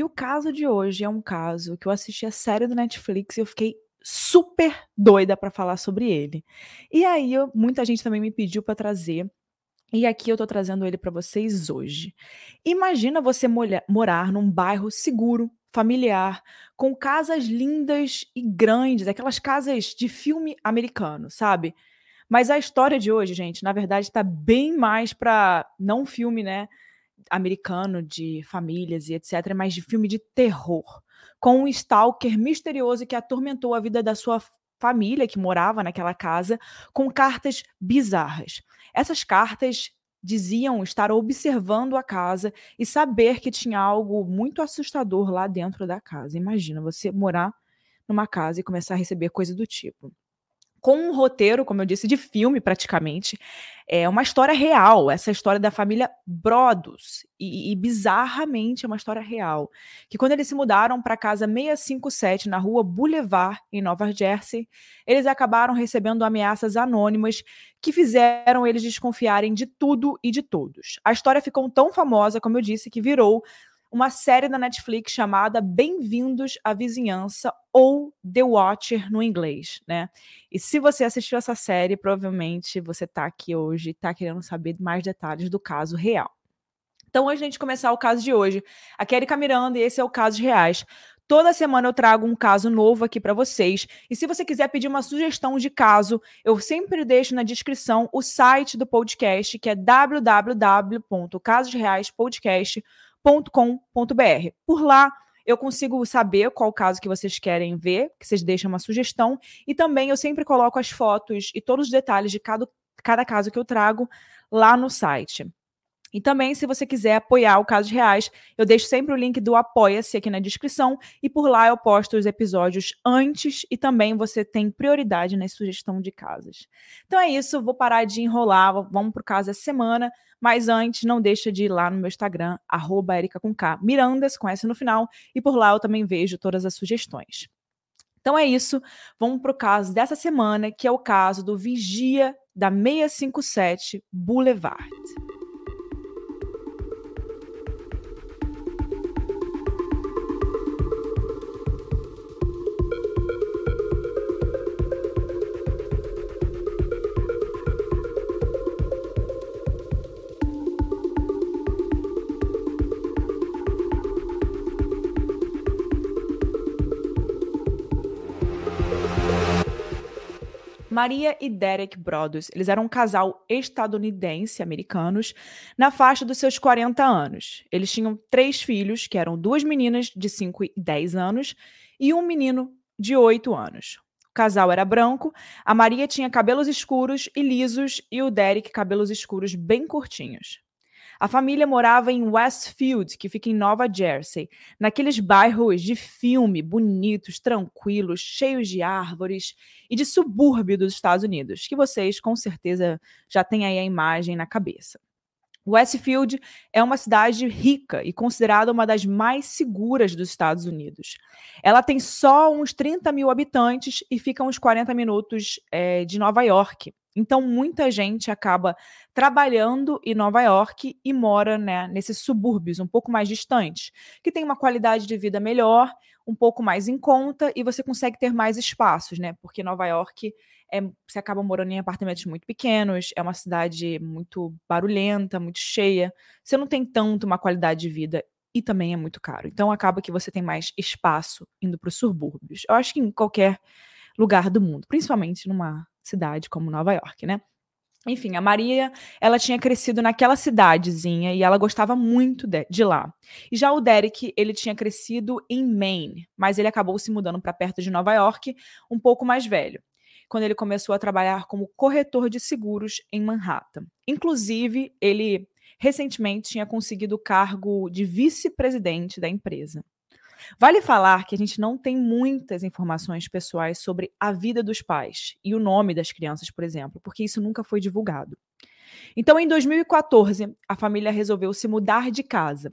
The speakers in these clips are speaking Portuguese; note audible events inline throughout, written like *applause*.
E o caso de hoje é um caso que eu assisti a série do Netflix e eu fiquei super doida para falar sobre ele. E aí, eu, muita gente também me pediu para trazer e aqui eu tô trazendo ele para vocês hoje. Imagina você morar num bairro seguro, familiar, com casas lindas e grandes, aquelas casas de filme americano, sabe? Mas a história de hoje, gente, na verdade está bem mais para não filme, né, americano de famílias e etc, mas de filme de terror, com um stalker misterioso que atormentou a vida da sua família que morava naquela casa com cartas bizarras. Essas cartas diziam estar observando a casa e saber que tinha algo muito assustador lá dentro da casa. Imagina você morar numa casa e começar a receber coisa do tipo com um roteiro, como eu disse, de filme praticamente. É uma história real, essa história da família Brodos. E, e bizarramente é uma história real. Que quando eles se mudaram para a casa 657 na rua Boulevard, em Nova Jersey, eles acabaram recebendo ameaças anônimas que fizeram eles desconfiarem de tudo e de todos. A história ficou tão famosa, como eu disse, que virou uma série da Netflix chamada Bem-vindos à Vizinhança ou The Watcher no inglês, né? E se você assistiu essa série, provavelmente você está aqui hoje e tá querendo saber mais detalhes do caso real. Então, antes de a gente começar o caso de hoje, aqui é Erika Miranda e esse é o Casos Reais. Toda semana eu trago um caso novo aqui para vocês. E se você quiser pedir uma sugestão de caso, eu sempre deixo na descrição o site do podcast, que é www.casosreaispodcast.com com.br. Por lá eu consigo saber qual caso que vocês querem ver, que vocês deixam uma sugestão, e também eu sempre coloco as fotos e todos os detalhes de cada, cada caso que eu trago lá no site. E também, se você quiser apoiar o Casos Reais, eu deixo sempre o link do Apoia-se aqui na descrição e por lá eu posto os episódios antes e também você tem prioridade na sugestão de casos. Então é isso, vou parar de enrolar, vamos pro caso essa semana, mas antes não deixa de ir lá no meu Instagram, arroba Mirandas, com S no final, e por lá eu também vejo todas as sugestões. Então é isso, vamos pro caso dessa semana, que é o caso do Vigia da 657 Boulevard. Maria e Derek Brothers. Eles eram um casal estadunidense-americanos na faixa dos seus 40 anos. Eles tinham três filhos, que eram duas meninas de 5 e 10 anos e um menino de 8 anos. O casal era branco, a Maria tinha cabelos escuros e lisos e o Derek cabelos escuros bem curtinhos. A família morava em Westfield, que fica em Nova Jersey, naqueles bairros de filme bonitos, tranquilos, cheios de árvores e de subúrbio dos Estados Unidos, que vocês com certeza já têm aí a imagem na cabeça. Westfield é uma cidade rica e considerada uma das mais seguras dos Estados Unidos. Ela tem só uns 30 mil habitantes e fica uns 40 minutos é, de Nova York. Então, muita gente acaba trabalhando em Nova York e mora né, nesses subúrbios um pouco mais distantes, que tem uma qualidade de vida melhor, um pouco mais em conta e você consegue ter mais espaços, né? Porque Nova York é, você acaba morando em apartamentos muito pequenos, é uma cidade muito barulhenta, muito cheia. Você não tem tanto uma qualidade de vida e também é muito caro. Então acaba que você tem mais espaço indo para os subúrbios. Eu acho que em qualquer lugar do mundo, principalmente numa cidade como Nova York, né? Enfim, a Maria, ela tinha crescido naquela cidadezinha e ela gostava muito de, de, lá. E já o Derek, ele tinha crescido em Maine, mas ele acabou se mudando para perto de Nova York, um pouco mais velho, quando ele começou a trabalhar como corretor de seguros em Manhattan. Inclusive, ele recentemente tinha conseguido o cargo de vice-presidente da empresa. Vale falar que a gente não tem muitas informações pessoais sobre a vida dos pais e o nome das crianças, por exemplo, porque isso nunca foi divulgado. Então, em 2014, a família resolveu se mudar de casa,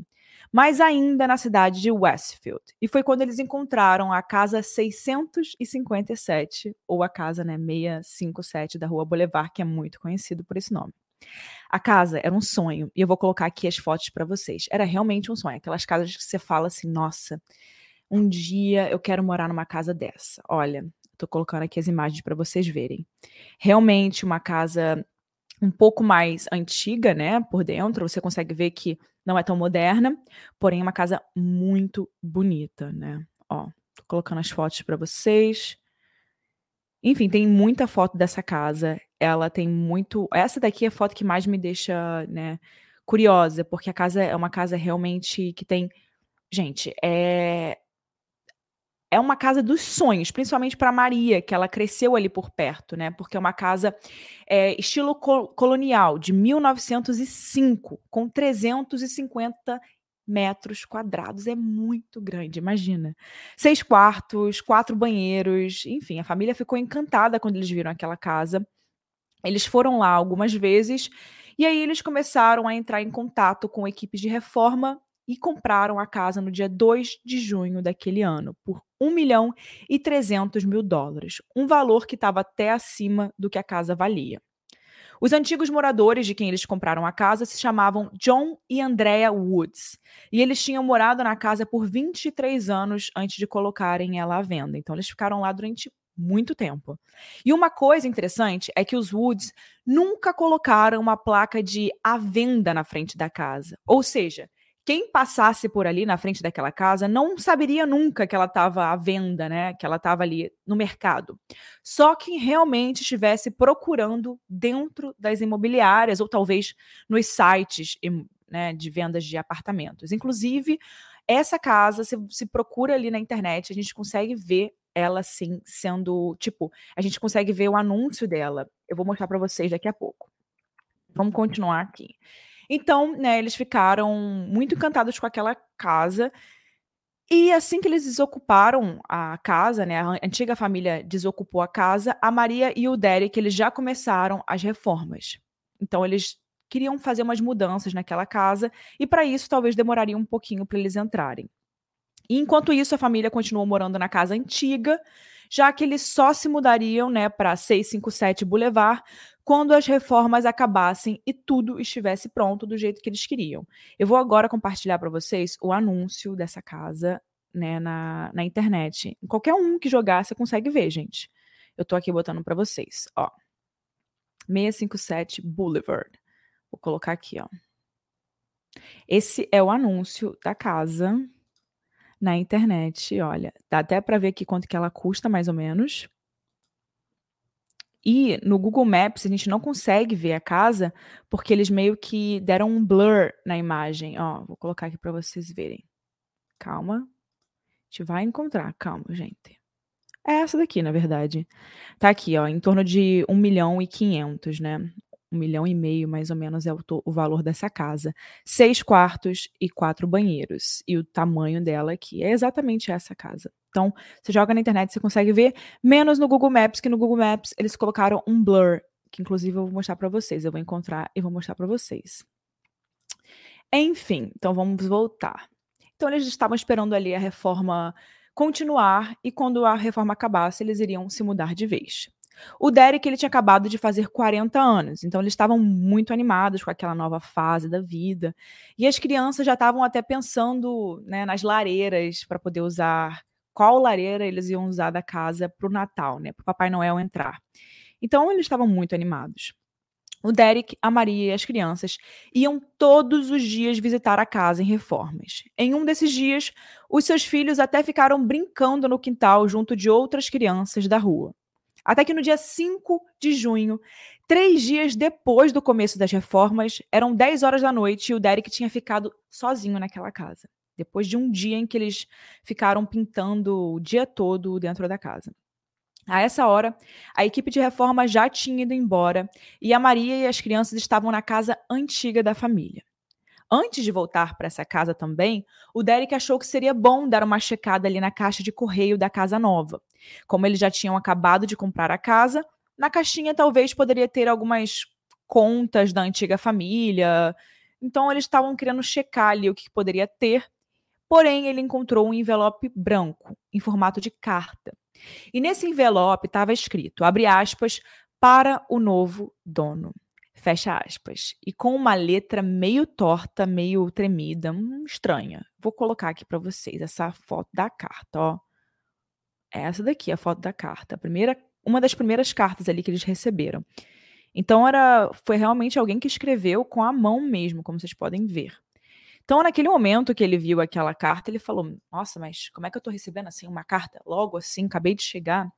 mas ainda na cidade de Westfield. E foi quando eles encontraram a casa 657, ou a casa né, 657 da Rua Boulevard, que é muito conhecido por esse nome. A casa era um sonho, e eu vou colocar aqui as fotos para vocês. Era realmente um sonho, aquelas casas que você fala assim, nossa, um dia eu quero morar numa casa dessa. Olha, tô colocando aqui as imagens para vocês verem. Realmente uma casa um pouco mais antiga, né, por dentro, você consegue ver que não é tão moderna, porém é uma casa muito bonita, né? Ó, tô colocando as fotos para vocês. Enfim, tem muita foto dessa casa. Ela tem muito. Essa daqui é a foto que mais me deixa, né, curiosa, porque a casa é uma casa realmente que tem. Gente, é. É uma casa dos sonhos, principalmente para Maria, que ela cresceu ali por perto, né? Porque é uma casa é, estilo colonial, de 1905, com 350 metros quadrados. É muito grande, imagina. Seis quartos, quatro banheiros, enfim, a família ficou encantada quando eles viram aquela casa. Eles foram lá algumas vezes e aí eles começaram a entrar em contato com equipes de reforma e compraram a casa no dia 2 de junho daquele ano por 1 milhão e 300 mil dólares, um valor que estava até acima do que a casa valia. Os antigos moradores de quem eles compraram a casa se chamavam John e Andrea Woods. E eles tinham morado na casa por 23 anos antes de colocarem ela à venda. Então eles ficaram lá durante muito tempo. E uma coisa interessante é que os Woods nunca colocaram uma placa de à venda na frente da casa. Ou seja, quem passasse por ali na frente daquela casa não saberia nunca que ela estava à venda, né? Que ela estava ali no mercado. Só quem realmente estivesse procurando dentro das imobiliárias ou talvez nos sites né, de vendas de apartamentos. Inclusive, essa casa, se, se procura ali na internet, a gente consegue ver ela sim sendo, tipo, a gente consegue ver o anúncio dela. Eu vou mostrar para vocês daqui a pouco. Vamos continuar aqui. Então, né, eles ficaram muito encantados com aquela casa. E assim que eles desocuparam a casa, né, a antiga família desocupou a casa, a Maria e o Derek, eles já começaram as reformas. Então, eles queriam fazer umas mudanças naquela casa e para isso talvez demoraria um pouquinho para eles entrarem. E enquanto isso, a família continuou morando na casa antiga, já que eles só se mudariam, né, para 657 Boulevard quando as reformas acabassem e tudo estivesse pronto do jeito que eles queriam. Eu vou agora compartilhar para vocês o anúncio dessa casa né, na, na internet. Qualquer um que jogar, você consegue ver, gente. Eu tô aqui botando para vocês, ó. 657 Boulevard. Vou colocar aqui, ó. Esse é o anúncio da casa na internet, olha. Dá até para ver aqui quanto que ela custa, mais ou menos. E no Google Maps a gente não consegue ver a casa porque eles meio que deram um blur na imagem. Ó, vou colocar aqui para vocês verem. Calma. A gente vai encontrar. Calma, gente. É essa daqui, na verdade. Tá aqui, ó, em torno de 1 milhão e 500, né? Um milhão e meio, mais ou menos, é o, o, valor dessa casa. Seis quartos e quatro banheiros. E o tamanho dela aqui é exatamente essa casa. Então, você joga na internet, você consegue ver, menos no Google Maps, que no Google Maps eles colocaram um blur, que inclusive eu vou mostrar para vocês. Eu vou encontrar e vou mostrar para vocês. Enfim, então vamos voltar. Então, eles estavam esperando ali a reforma continuar e quando a reforma acabasse, eles iriam se mudar de vez. O Derek ele tinha acabado de fazer 40 anos, então eles estavam muito animados com aquela nova fase da vida. E as crianças já estavam até pensando né, nas lareiras para poder usar qual lareira eles iam usar da casa para o Natal, né, para o Papai Noel entrar. Então eles estavam muito animados. O Derek, a Maria e as crianças iam todos os dias visitar a casa em reformas. Em um desses dias, os seus filhos até ficaram brincando no quintal junto de outras crianças da rua. Até que no dia 5 de junho, três dias depois do começo das reformas, eram 10 horas da noite e o Derek tinha ficado sozinho naquela casa. Depois de um dia em que eles ficaram pintando o dia todo dentro da casa. A essa hora, a equipe de reforma já tinha ido embora e a Maria e as crianças estavam na casa antiga da família. Antes de voltar para essa casa também, o Derek achou que seria bom dar uma checada ali na caixa de correio da casa nova. Como eles já tinham acabado de comprar a casa, na caixinha talvez poderia ter algumas contas da antiga família. Então eles estavam querendo checar ali o que poderia ter. Porém, ele encontrou um envelope branco, em formato de carta. E nesse envelope estava escrito, abre aspas, para o novo dono. Fecha aspas. E com uma letra meio torta, meio tremida, hum, estranha. Vou colocar aqui para vocês essa foto da carta, ó. Essa daqui é a foto da carta. A primeira, uma das primeiras cartas ali que eles receberam. Então era, foi realmente alguém que escreveu com a mão mesmo, como vocês podem ver. Então, naquele momento que ele viu aquela carta, ele falou: Nossa, mas como é que eu tô recebendo assim uma carta logo assim? Acabei de chegar.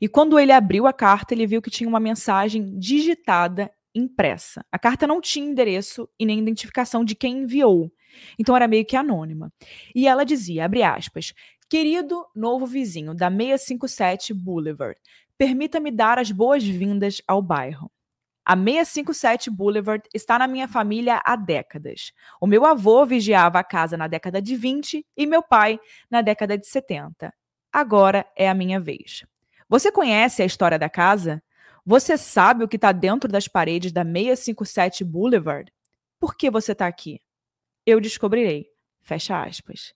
E quando ele abriu a carta, ele viu que tinha uma mensagem digitada impressa. A carta não tinha endereço e nem identificação de quem enviou. Então era meio que anônima. E ela dizia, abre aspas, Querido novo vizinho da 657 Boulevard, permita-me dar as boas-vindas ao bairro. A 657 Boulevard está na minha família há décadas. O meu avô vigiava a casa na década de 20 e meu pai na década de 70. Agora é a minha vez. Você conhece a história da casa? Você sabe o que está dentro das paredes da 657 Boulevard? Por que você está aqui? Eu descobrirei. Fecha aspas.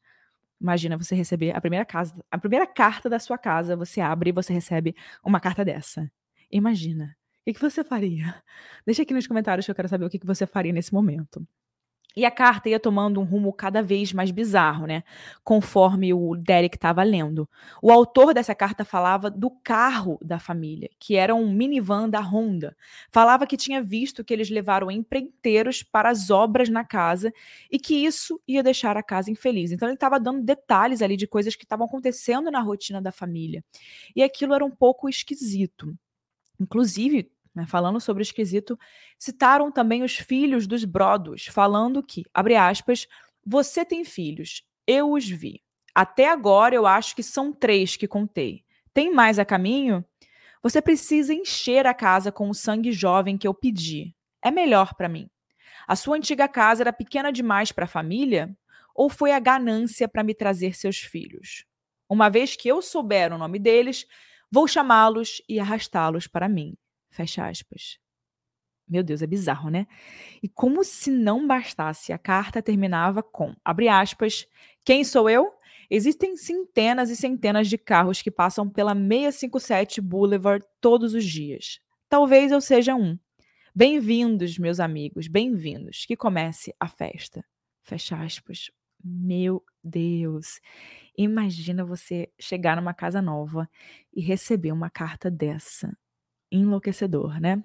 Imagina você receber a primeira casa, a primeira carta da sua casa, você abre e você recebe uma carta dessa. Imagina. O que você faria? Deixa aqui nos comentários que eu quero saber o que você faria nesse momento. E a carta ia tomando um rumo cada vez mais bizarro, né? Conforme o Derek estava lendo. O autor dessa carta falava do carro da família, que era um minivan da Honda. Falava que tinha visto que eles levaram empreiteiros para as obras na casa e que isso ia deixar a casa infeliz. Então ele estava dando detalhes ali de coisas que estavam acontecendo na rotina da família. E aquilo era um pouco esquisito. Inclusive, né, falando sobre o esquisito, citaram também os filhos dos Brodos, falando que, abre aspas, você tem filhos, eu os vi. Até agora eu acho que são três que contei. Tem mais a caminho? Você precisa encher a casa com o sangue jovem que eu pedi. É melhor para mim. A sua antiga casa era pequena demais para a família? Ou foi a ganância para me trazer seus filhos? Uma vez que eu souber o nome deles, vou chamá-los e arrastá-los para mim. Fecha aspas. Meu Deus, é bizarro, né? E como se não bastasse, a carta terminava com, abre aspas, quem sou eu? Existem centenas e centenas de carros que passam pela 657 Boulevard todos os dias. Talvez eu seja um. Bem-vindos, meus amigos, bem-vindos. Que comece a festa. Fecha aspas. Meu Deus. Imagina você chegar numa casa nova e receber uma carta dessa enlouquecedor, né?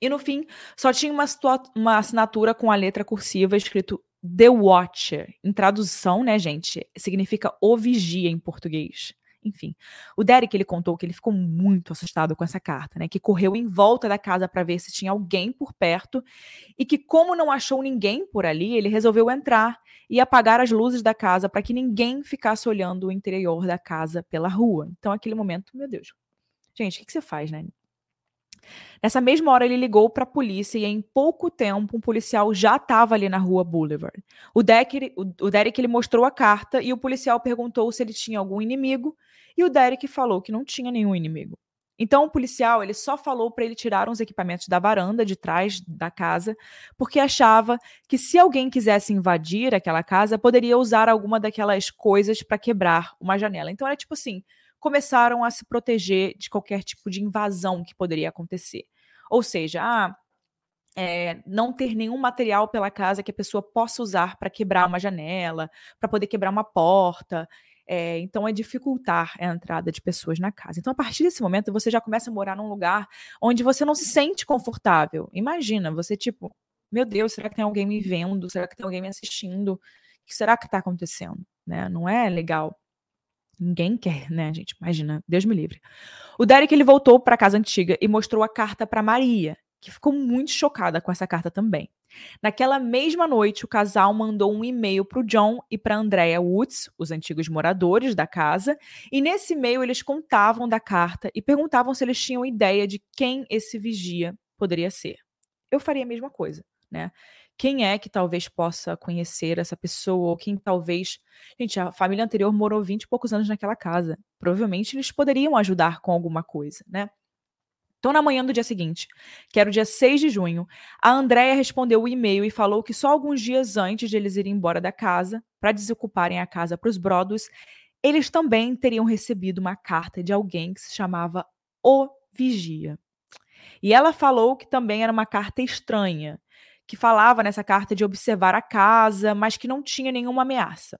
E no fim, só tinha uma, uma assinatura com a letra cursiva escrito The Watcher. Em tradução, né, gente, significa o vigia em português. Enfim, o Derek ele contou que ele ficou muito assustado com essa carta, né? Que correu em volta da casa para ver se tinha alguém por perto e que como não achou ninguém por ali, ele resolveu entrar e apagar as luzes da casa para que ninguém ficasse olhando o interior da casa pela rua. Então, aquele momento, meu Deus. Gente, o que, que você faz, né? Nessa mesma hora, ele ligou para a polícia e em pouco tempo um policial já estava ali na rua Boulevard. O Derek, o, Derek ele mostrou a carta e o policial perguntou se ele tinha algum inimigo e o Derek falou que não tinha nenhum inimigo. Então o policial ele só falou para ele tirar uns equipamentos da varanda de trás da casa, porque achava que se alguém quisesse invadir aquela casa, poderia usar alguma daquelas coisas para quebrar uma janela. Então era tipo assim, começaram a se proteger de qualquer tipo de invasão que poderia acontecer. Ou seja, ah, é, não ter nenhum material pela casa que a pessoa possa usar para quebrar uma janela, para poder quebrar uma porta. É, então, é dificultar a entrada de pessoas na casa. Então, a partir desse momento, você já começa a morar num lugar onde você não se sente confortável. Imagina, você, tipo, meu Deus, será que tem alguém me vendo? Será que tem alguém me assistindo? O que será que está acontecendo? Né? Não é legal. Ninguém quer, né, gente? Imagina, Deus me livre. O Derek ele voltou para a casa antiga e mostrou a carta para Maria, que ficou muito chocada com essa carta também. Naquela mesma noite, o casal mandou um e-mail para o John e para Andrea Woods, os antigos moradores da casa, e nesse e-mail eles contavam da carta e perguntavam se eles tinham ideia de quem esse vigia poderia ser. Eu faria a mesma coisa, né? Quem é que talvez possa conhecer essa pessoa, ou quem talvez. Gente, a família anterior morou 20 e poucos anos naquela casa. Provavelmente eles poderiam ajudar com alguma coisa, né? Então, na manhã do dia seguinte, que era o dia 6 de junho, a Andrea respondeu o e-mail e falou que só alguns dias antes de eles irem embora da casa, para desocuparem a casa para os Brodos, eles também teriam recebido uma carta de alguém que se chamava O Vigia. E ela falou que também era uma carta estranha, que falava nessa carta de observar a casa, mas que não tinha nenhuma ameaça.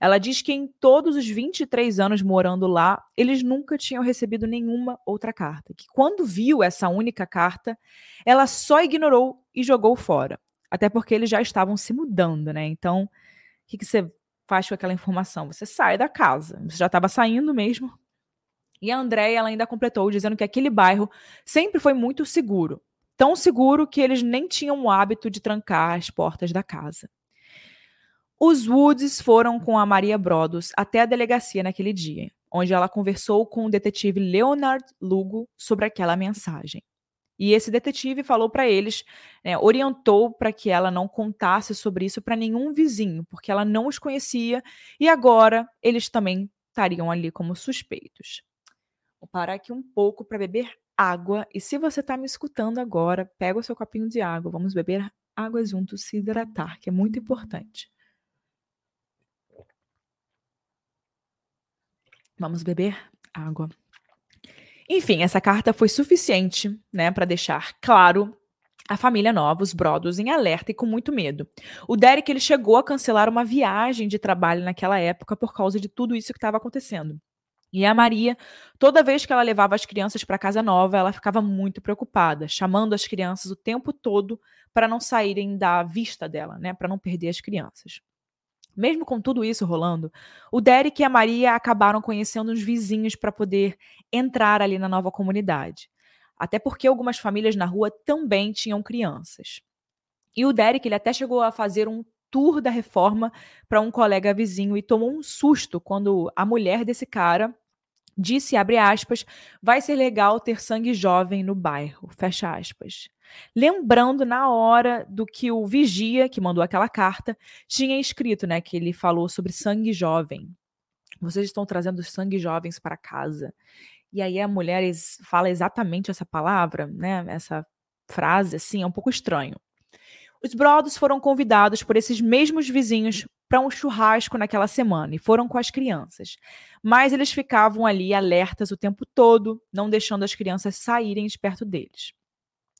Ela diz que em todos os 23 anos morando lá, eles nunca tinham recebido nenhuma outra carta. Que quando viu essa única carta, ela só ignorou e jogou fora. Até porque eles já estavam se mudando, né? Então, o que, que você faz com aquela informação? Você sai da casa. Você já estava saindo mesmo. E a Andréia ela ainda completou dizendo que aquele bairro sempre foi muito seguro. Tão seguro que eles nem tinham o hábito de trancar as portas da casa. Os Woods foram com a Maria Brodos até a delegacia naquele dia, onde ela conversou com o detetive Leonard Lugo sobre aquela mensagem. E esse detetive falou para eles, né, orientou para que ela não contasse sobre isso para nenhum vizinho, porque ela não os conhecia e agora eles também estariam ali como suspeitos. Vou parar aqui um pouco para beber água. E se você está me escutando agora, pega o seu copinho de água. Vamos beber água juntos, se hidratar, que é muito importante. Vamos beber água. Enfim, essa carta foi suficiente, né, para deixar claro a família nova, os Brodos, em alerta e com muito medo. O Derek ele chegou a cancelar uma viagem de trabalho naquela época por causa de tudo isso que estava acontecendo. E a Maria, toda vez que ela levava as crianças para casa nova, ela ficava muito preocupada, chamando as crianças o tempo todo para não saírem da vista dela, né, para não perder as crianças. Mesmo com tudo isso rolando, o Derek e a Maria acabaram conhecendo os vizinhos para poder entrar ali na nova comunidade. Até porque algumas famílias na rua também tinham crianças. E o Derek ele até chegou a fazer um tour da reforma para um colega vizinho e tomou um susto quando a mulher desse cara disse, abre aspas, vai ser legal ter sangue jovem no bairro, fecha aspas. Lembrando na hora do que o vigia, que mandou aquela carta, tinha escrito, né, que ele falou sobre sangue jovem. Vocês estão trazendo sangue jovens para casa. E aí a mulher fala exatamente essa palavra, né, essa frase, assim, é um pouco estranho. Os Brothers foram convidados por esses mesmos vizinhos para um churrasco naquela semana e foram com as crianças. Mas eles ficavam ali alertas o tempo todo, não deixando as crianças saírem de perto deles.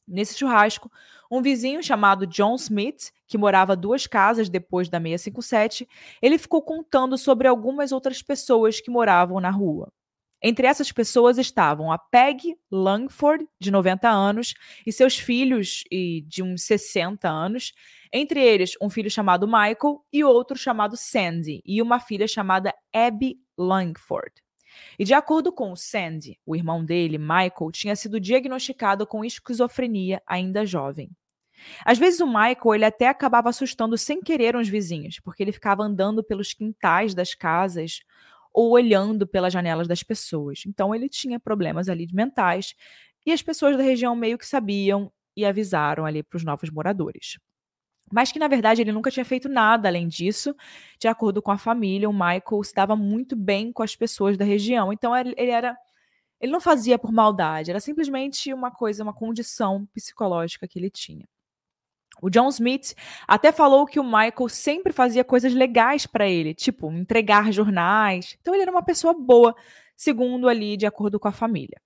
Nesse churrasco, um vizinho chamado John Smith, que morava duas casas depois da 657, ele ficou contando sobre algumas outras pessoas que moravam na rua. Entre essas pessoas estavam a Peg Langford, de 90 anos, e seus filhos de uns 60 anos, entre eles um filho chamado Michael e outro chamado Sandy, e uma filha chamada Abby Langford. E de acordo com Sandy, o irmão dele, Michael, tinha sido diagnosticado com esquizofrenia ainda jovem. Às vezes o Michael ele até acabava assustando sem querer uns vizinhos, porque ele ficava andando pelos quintais das casas ou olhando pelas janelas das pessoas. Então ele tinha problemas ali mentais e as pessoas da região meio que sabiam e avisaram ali para os novos moradores. Mas que na verdade ele nunca tinha feito nada além disso. De acordo com a família, o Michael se dava muito bem com as pessoas da região. Então ele era ele não fazia por maldade, era simplesmente uma coisa, uma condição psicológica que ele tinha. O John Smith até falou que o Michael sempre fazia coisas legais para ele, tipo entregar jornais. Então ele era uma pessoa boa, segundo ali, de acordo com a família.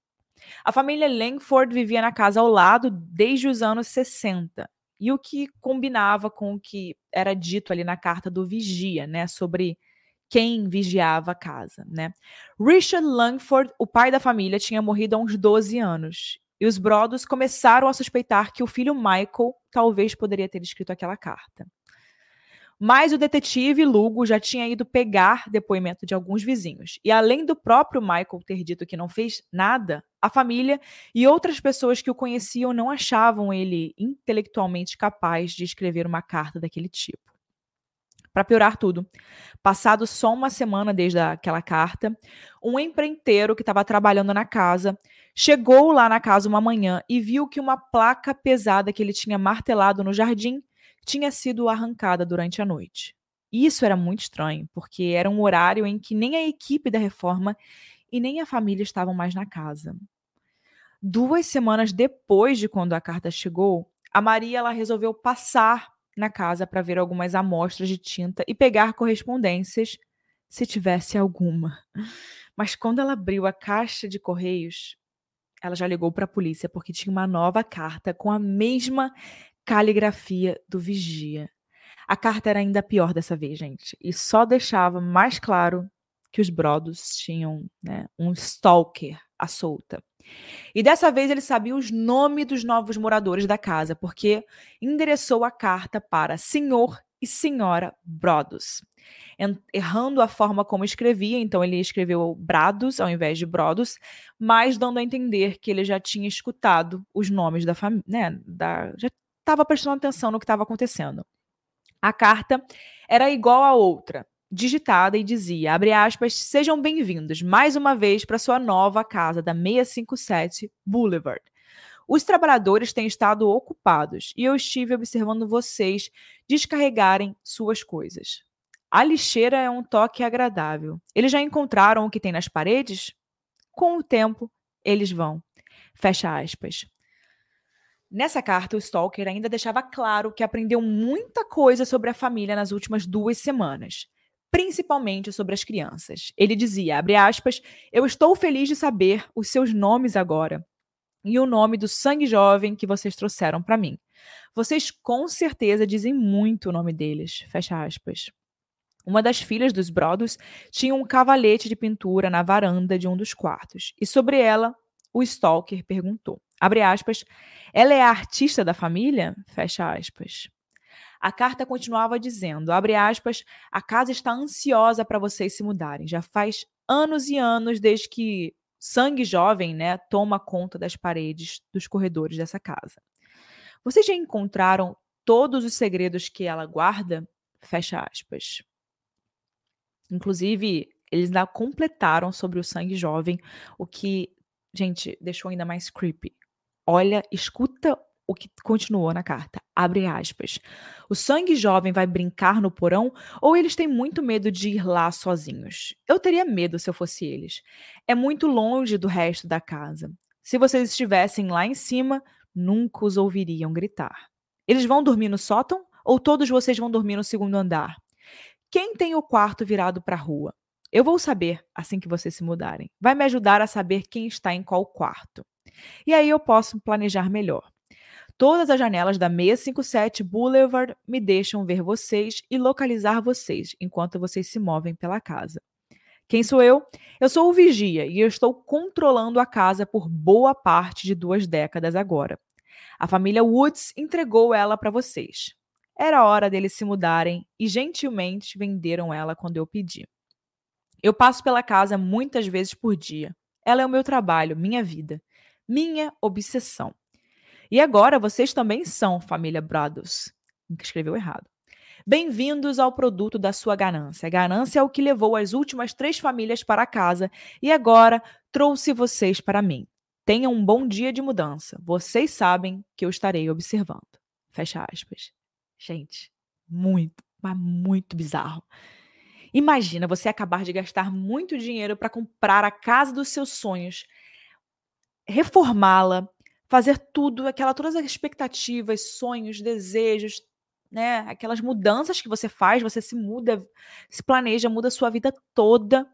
A família Langford vivia na casa ao lado desde os anos 60. E o que combinava com o que era dito ali na carta do vigia, né, sobre quem vigiava a casa, né? Richard Langford, o pai da família, tinha morrido há uns 12 anos e os Brodos começaram a suspeitar que o filho Michael talvez poderia ter escrito aquela carta. Mas o detetive Lugo já tinha ido pegar depoimento de alguns vizinhos. E além do próprio Michael ter dito que não fez nada, a família e outras pessoas que o conheciam não achavam ele intelectualmente capaz de escrever uma carta daquele tipo. Para piorar tudo, passado só uma semana desde aquela carta, um empreiteiro que estava trabalhando na casa chegou lá na casa uma manhã e viu que uma placa pesada que ele tinha martelado no jardim tinha sido arrancada durante a noite. Isso era muito estranho, porque era um horário em que nem a equipe da reforma e nem a família estavam mais na casa. Duas semanas depois de quando a carta chegou, a Maria ela resolveu passar na casa para ver algumas amostras de tinta e pegar correspondências, se tivesse alguma. Mas quando ela abriu a caixa de correios, ela já ligou para a polícia porque tinha uma nova carta com a mesma caligrafia do vigia. A carta era ainda pior dessa vez, gente, e só deixava mais claro que os Brodos tinham né, um stalker à solta. E dessa vez ele sabia os nomes dos novos moradores da casa, porque endereçou a carta para senhor e senhora Brodos, errando a forma como escrevia, então ele escreveu Brados ao invés de Brodos, mas dando a entender que ele já tinha escutado os nomes da família, né, da, já estava prestando atenção no que estava acontecendo. A carta era igual a outra, digitada e dizia, abre aspas, sejam bem-vindos mais uma vez para sua nova casa da 657 Boulevard. Os trabalhadores têm estado ocupados e eu estive observando vocês descarregarem suas coisas. A lixeira é um toque agradável. Eles já encontraram o que tem nas paredes? Com o tempo, eles vão. Fecha aspas. Nessa carta, o Stalker ainda deixava claro que aprendeu muita coisa sobre a família nas últimas duas semanas principalmente sobre as crianças. Ele dizia, aspas, eu estou feliz de saber os seus nomes agora e o nome do sangue jovem que vocês trouxeram para mim. Vocês com certeza dizem muito o nome deles, fecha aspas. Uma das filhas dos Brodos tinha um cavalete de pintura na varanda de um dos quartos, e sobre ela o Stalker perguntou, abre aspas, ela é a artista da família? Fecha aspas. A carta continuava dizendo, abre aspas, a casa está ansiosa para vocês se mudarem. Já faz anos e anos desde que sangue jovem, né, toma conta das paredes dos corredores dessa casa. Vocês já encontraram todos os segredos que ela guarda? Fecha aspas. Inclusive, eles ainda completaram sobre o sangue jovem, o que, gente, deixou ainda mais creepy. Olha, escuta o que continuou na carta. Abre aspas. O sangue jovem vai brincar no porão ou eles têm muito medo de ir lá sozinhos? Eu teria medo se eu fosse eles. É muito longe do resto da casa. Se vocês estivessem lá em cima, nunca os ouviriam gritar. Eles vão dormir no sótão ou todos vocês vão dormir no segundo andar? Quem tem o quarto virado para a rua? Eu vou saber assim que vocês se mudarem. Vai me ajudar a saber quem está em qual quarto. E aí eu posso planejar melhor. Todas as janelas da 657 Boulevard me deixam ver vocês e localizar vocês enquanto vocês se movem pela casa. Quem sou eu? Eu sou o vigia e eu estou controlando a casa por boa parte de duas décadas agora. A família Woods entregou ela para vocês. Era hora deles se mudarem e gentilmente venderam ela quando eu pedi. Eu passo pela casa muitas vezes por dia. Ela é o meu trabalho, minha vida, minha obsessão. E agora vocês também são família Brothers. Escreveu errado. Bem-vindos ao produto da sua ganância. A ganância é o que levou as últimas três famílias para casa e agora trouxe vocês para mim. Tenham um bom dia de mudança. Vocês sabem que eu estarei observando. Fecha aspas. Gente, muito, mas muito bizarro. Imagina você acabar de gastar muito dinheiro para comprar a casa dos seus sonhos, reformá-la, fazer tudo, aquela todas as expectativas, sonhos, desejos, né? Aquelas mudanças que você faz, você se muda, se planeja, muda a sua vida toda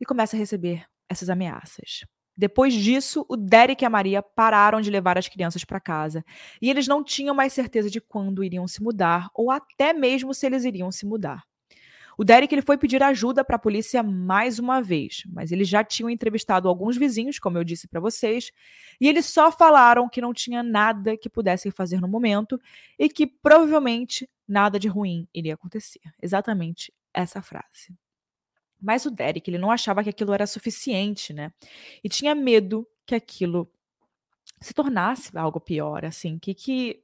e começa a receber essas ameaças. Depois disso, o Derek e a Maria pararam de levar as crianças para casa e eles não tinham mais certeza de quando iriam se mudar ou até mesmo se eles iriam se mudar. O Derek ele foi pedir ajuda para a polícia mais uma vez, mas eles já tinham entrevistado alguns vizinhos, como eu disse para vocês, e eles só falaram que não tinha nada que pudessem fazer no momento e que provavelmente nada de ruim iria acontecer. Exatamente essa frase. Mas o Derek ele não achava que aquilo era suficiente, né? E tinha medo que aquilo se tornasse algo pior, assim, que que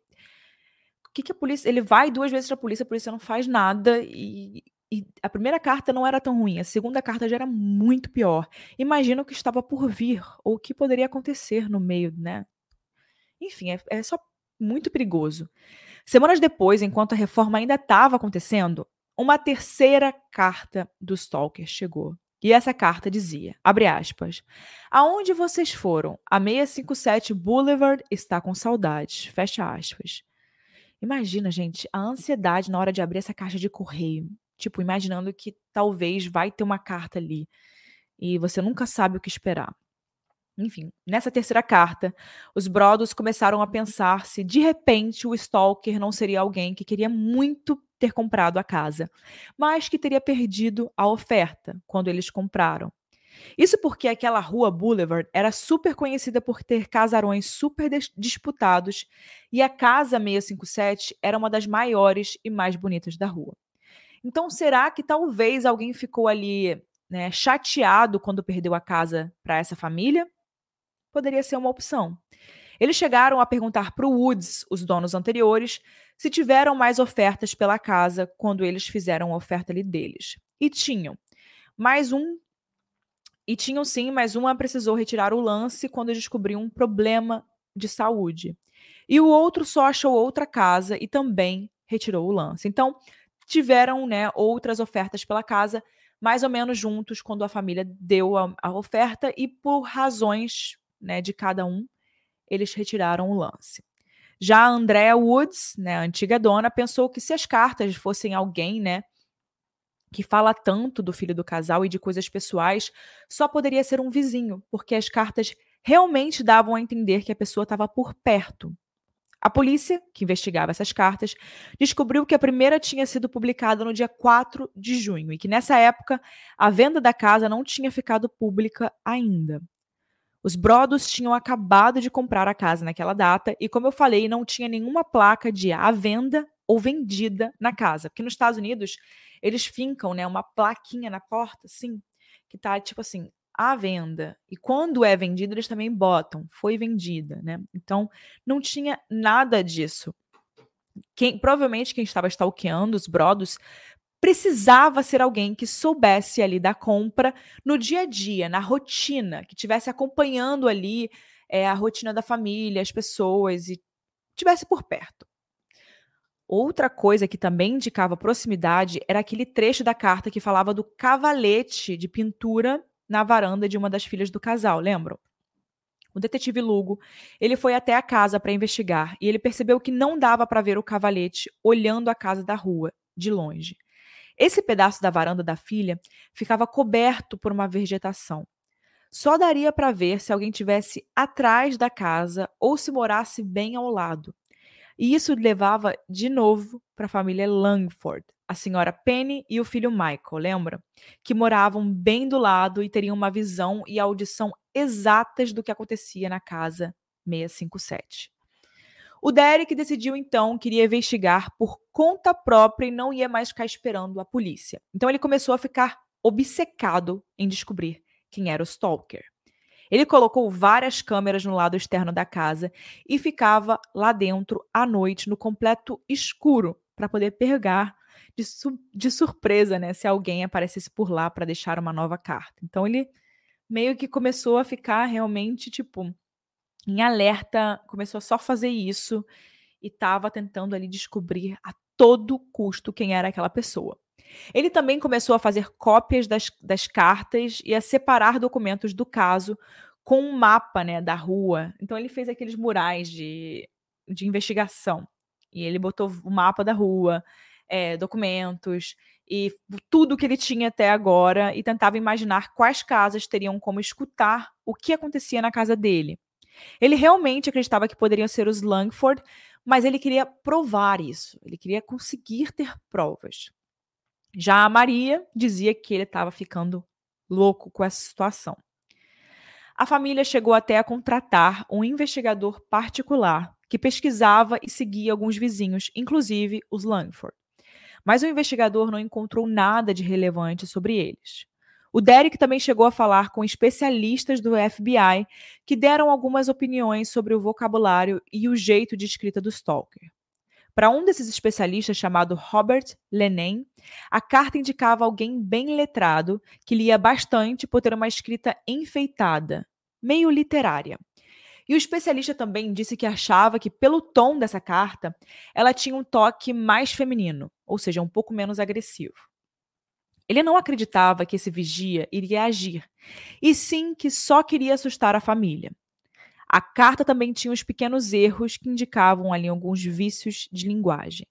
que, que a polícia. Ele vai duas vezes para a polícia, a polícia não faz nada e, e a primeira carta não era tão ruim, a segunda carta já era muito pior. Imagina o que estava por vir, ou o que poderia acontecer no meio, né? Enfim, é, é só muito perigoso. Semanas depois, enquanto a reforma ainda estava acontecendo, uma terceira carta do Stalker chegou. E essa carta dizia, abre aspas, aonde vocês foram? A 657 Boulevard está com saudades, fecha aspas. Imagina, gente, a ansiedade na hora de abrir essa caixa de correio. Tipo, imaginando que talvez vai ter uma carta ali e você nunca sabe o que esperar. Enfim, nessa terceira carta, os Brodos começaram a pensar se de repente o Stalker não seria alguém que queria muito ter comprado a casa, mas que teria perdido a oferta quando eles compraram. Isso porque aquela rua Boulevard era super conhecida por ter casarões super disputados e a casa 657 era uma das maiores e mais bonitas da rua. Então, será que talvez alguém ficou ali né, chateado quando perdeu a casa para essa família? Poderia ser uma opção. Eles chegaram a perguntar para o Woods, os donos anteriores, se tiveram mais ofertas pela casa quando eles fizeram a oferta ali deles. E tinham. Mais um e tinham sim, mas uma precisou retirar o lance quando descobriu um problema de saúde. E o outro só achou outra casa e também retirou o lance. Então, tiveram né, outras ofertas pela casa, mais ou menos juntos, quando a família deu a, a oferta, e por razões né, de cada um, eles retiraram o lance. Já a Andrea Woods, né, a antiga dona, pensou que se as cartas fossem alguém né, que fala tanto do filho do casal e de coisas pessoais, só poderia ser um vizinho, porque as cartas realmente davam a entender que a pessoa estava por perto. A polícia, que investigava essas cartas, descobriu que a primeira tinha sido publicada no dia 4 de junho e que nessa época a venda da casa não tinha ficado pública ainda. Os Brodos tinham acabado de comprar a casa naquela data e, como eu falei, não tinha nenhuma placa de à venda ou vendida na casa. Porque nos Estados Unidos eles fincam, né, uma plaquinha na porta, assim, que tá tipo assim, à venda. E quando é vendido, eles também botam, foi vendida, né? Então, não tinha nada disso. Quem, provavelmente quem estava stalkeando os brodos precisava ser alguém que soubesse ali da compra no dia a dia, na rotina, que tivesse acompanhando ali é, a rotina da família, as pessoas e tivesse por perto. Outra coisa que também indicava proximidade era aquele trecho da carta que falava do cavalete de pintura na varanda de uma das filhas do casal, lembram? O detetive Lugo, ele foi até a casa para investigar e ele percebeu que não dava para ver o cavalete olhando a casa da rua, de longe. Esse pedaço da varanda da filha ficava coberto por uma vegetação. Só daria para ver se alguém tivesse atrás da casa ou se morasse bem ao lado. E isso levava de novo para a família Langford, a senhora Penny e o filho Michael, lembra? Que moravam bem do lado e teriam uma visão e audição exatas do que acontecia na casa 657. O Derek decidiu então que iria investigar por conta própria e não ia mais ficar esperando a polícia. Então ele começou a ficar obcecado em descobrir quem era o Stalker. Ele colocou várias câmeras no lado externo da casa e ficava lá dentro à noite, no completo escuro, para poder pegar de, su de, surpresa, né, se alguém aparecesse por lá para deixar uma nova carta. Então ele meio que começou a ficar realmente tipo em alerta, começou a só fazer isso e estava tentando ali descobrir a todo custo quem era aquela pessoa. Ele também começou a fazer cópias das, das cartas e a separar documentos do caso com um mapa né, da rua. Então ele fez aqueles murais de, de investigação. E ele botou o mapa da rua, é, documentos e tudo que ele tinha até agora e tentava imaginar quais casas teriam como escutar o que acontecia na casa dele. Ele realmente acreditava que poderiam ser os Langford, mas ele queria provar isso. Ele queria conseguir ter provas. Já a Maria dizia que ele estava ficando louco com essa situação. A família chegou até a contratar um investigador particular que pesquisava e seguia alguns vizinhos, inclusive os Langford. Mas o investigador não encontrou nada de relevante sobre eles. O Derek também chegou a falar com especialistas do FBI que deram algumas opiniões sobre o vocabulário e o jeito de escrita do Stalker. Para um desses especialistas, chamado Robert Lenin, a carta indicava alguém bem letrado, que lia bastante por ter uma escrita enfeitada, meio literária. E o especialista também disse que achava que, pelo tom dessa carta, ela tinha um toque mais feminino, ou seja, um pouco menos agressivo. Ele não acreditava que esse vigia iria agir, e sim que só queria assustar a família. A carta também tinha uns pequenos erros que indicavam ali alguns vícios de linguagem.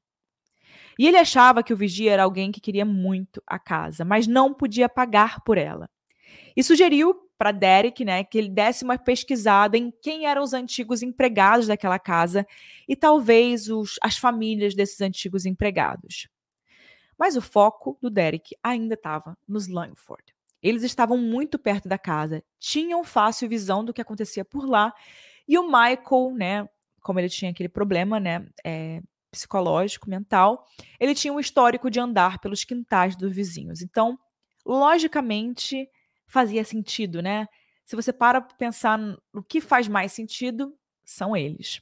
E ele achava que o vigia era alguém que queria muito a casa, mas não podia pagar por ela. E sugeriu para Derek, né, que ele desse uma pesquisada em quem eram os antigos empregados daquela casa e talvez os, as famílias desses antigos empregados. Mas o foco do Derek ainda estava nos Langford. Eles estavam muito perto da casa, tinham fácil visão do que acontecia por lá, e o Michael, né, como ele tinha aquele problema, né, é, psicológico, mental, ele tinha um histórico de andar pelos quintais dos vizinhos. Então, logicamente, fazia sentido, né? Se você para para pensar no que faz mais sentido, são eles.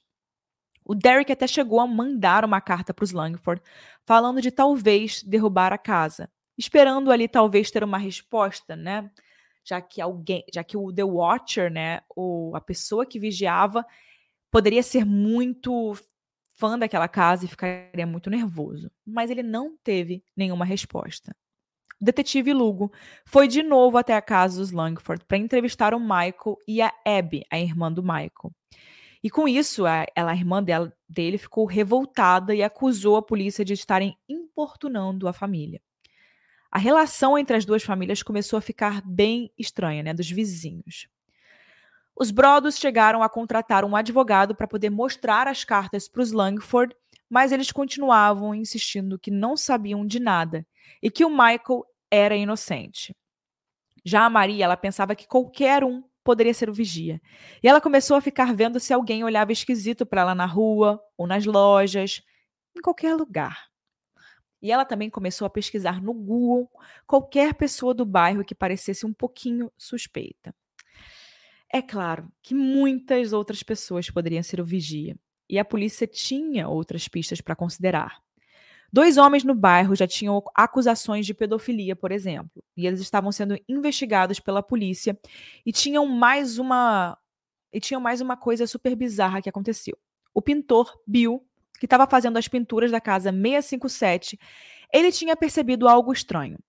O Derek até chegou a mandar uma carta para os Langford, falando de talvez derrubar a casa, esperando ali talvez ter uma resposta, né? Já que alguém, já que o The Watcher, né, ou a pessoa que vigiava, poderia ser muito fã daquela casa e ficaria muito nervoso. Mas ele não teve nenhuma resposta. Detetive Lugo foi de novo até a casa dos Langford para entrevistar o Michael e a Abby, a irmã do Michael. E com isso, a, ela, a irmã dela, dele ficou revoltada e acusou a polícia de estarem importunando a família. A relação entre as duas famílias começou a ficar bem estranha, né, dos vizinhos. Os Brodos chegaram a contratar um advogado para poder mostrar as cartas para os Langford, mas eles continuavam insistindo que não sabiam de nada e que o Michael era inocente. Já a Maria, ela pensava que qualquer um poderia ser o vigia. E ela começou a ficar vendo se alguém olhava esquisito para ela na rua ou nas lojas, em qualquer lugar. E ela também começou a pesquisar no Google qualquer pessoa do bairro que parecesse um pouquinho suspeita. É claro que muitas outras pessoas poderiam ser o vigia, e a polícia tinha outras pistas para considerar. Dois homens no bairro já tinham acusações de pedofilia, por exemplo, e eles estavam sendo investigados pela polícia e tinham mais uma e tinham mais uma coisa super bizarra que aconteceu. O pintor Bill, que estava fazendo as pinturas da casa 657, ele tinha percebido algo estranho.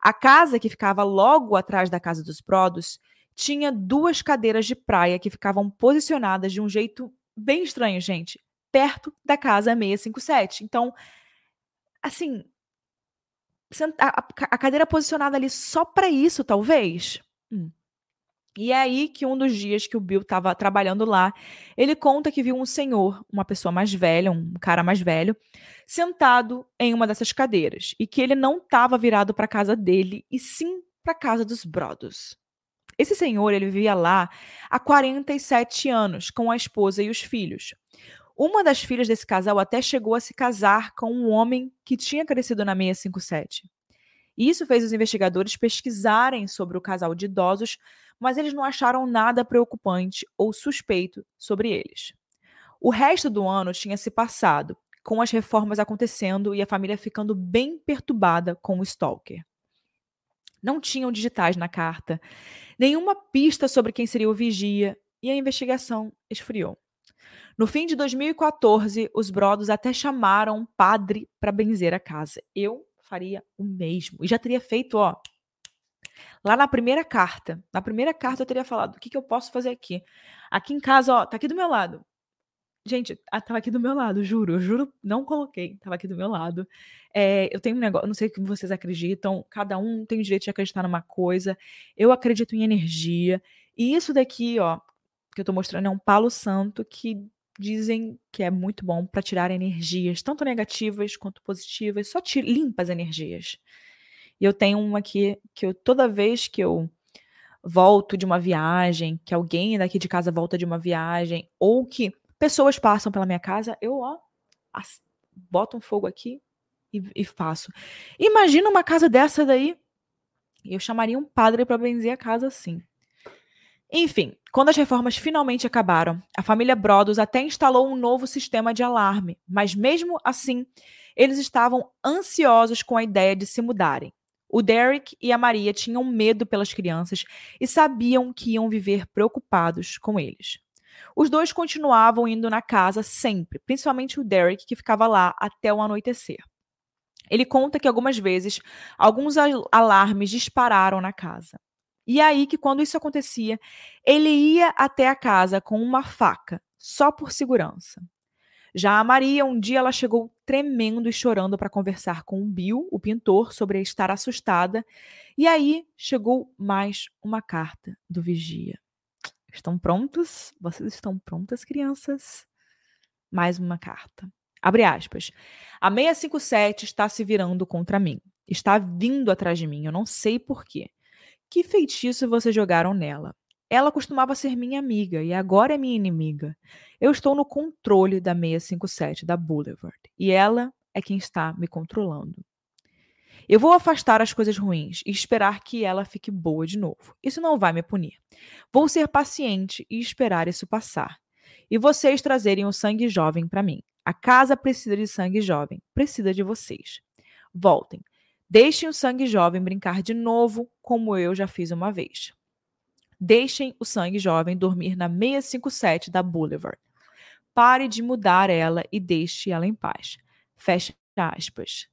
A casa que ficava logo atrás da casa dos Prodos tinha duas cadeiras de praia que ficavam posicionadas de um jeito bem estranho, gente, perto da casa 657. Então, assim, a, a cadeira posicionada ali só para isso, talvez. Hum. E é aí que um dos dias que o Bill estava trabalhando lá, ele conta que viu um senhor, uma pessoa mais velha, um cara mais velho, sentado em uma dessas cadeiras e que ele não estava virado para casa dele e sim para casa dos Brodos. Esse senhor, ele vivia lá há 47 anos com a esposa e os filhos. Uma das filhas desse casal até chegou a se casar com um homem que tinha crescido na 657. Isso fez os investigadores pesquisarem sobre o casal de idosos, mas eles não acharam nada preocupante ou suspeito sobre eles. O resto do ano tinha se passado, com as reformas acontecendo e a família ficando bem perturbada com o Stalker. Não tinham digitais na carta, nenhuma pista sobre quem seria o vigia, e a investigação esfriou. No fim de 2014, os Brodos até chamaram um padre para benzer a casa. Eu faria o mesmo. E já teria feito, ó. Lá na primeira carta. Na primeira carta eu teria falado: o que, que eu posso fazer aqui? Aqui em casa, ó, tá aqui do meu lado. Gente, ah, tava aqui do meu lado, juro, eu juro, não coloquei, tava aqui do meu lado. É, eu tenho um negócio, não sei o que vocês acreditam, cada um tem o direito de acreditar numa coisa. Eu acredito em energia. E isso daqui, ó, que eu tô mostrando é um palo santo que dizem que é muito bom para tirar energias, tanto negativas quanto positivas, só tira, limpa as energias. E eu tenho uma aqui que eu, toda vez que eu volto de uma viagem, que alguém daqui de casa volta de uma viagem, ou que pessoas passam pela minha casa, eu, ó, boto um fogo aqui e, e faço. Imagina uma casa dessa daí. Eu chamaria um padre para benzer a casa assim. Enfim, quando as reformas finalmente acabaram, a família Brodos até instalou um novo sistema de alarme, mas mesmo assim, eles estavam ansiosos com a ideia de se mudarem. O Derek e a Maria tinham medo pelas crianças e sabiam que iam viver preocupados com eles. Os dois continuavam indo na casa sempre, principalmente o Derek, que ficava lá até o anoitecer. Ele conta que algumas vezes alguns alarmes dispararam na casa. E aí que quando isso acontecia, ele ia até a casa com uma faca, só por segurança. Já a Maria, um dia ela chegou tremendo e chorando para conversar com o Bill, o pintor, sobre estar assustada. E aí chegou mais uma carta do vigia. Estão prontos? Vocês estão prontas, crianças? Mais uma carta. Abre aspas. A 657 está se virando contra mim. Está vindo atrás de mim. Eu não sei por quê. Que feitiço vocês jogaram nela? Ela costumava ser minha amiga e agora é minha inimiga. Eu estou no controle da 657 da Boulevard e ela é quem está me controlando. Eu vou afastar as coisas ruins e esperar que ela fique boa de novo. Isso não vai me punir. Vou ser paciente e esperar isso passar. E vocês trazerem o sangue jovem para mim. A casa precisa de sangue jovem, precisa de vocês. Voltem. Deixem o sangue jovem brincar de novo, como eu já fiz uma vez. Deixem o sangue jovem dormir na 657 da Boulevard. Pare de mudar ela e deixe ela em paz. Fecha aspas.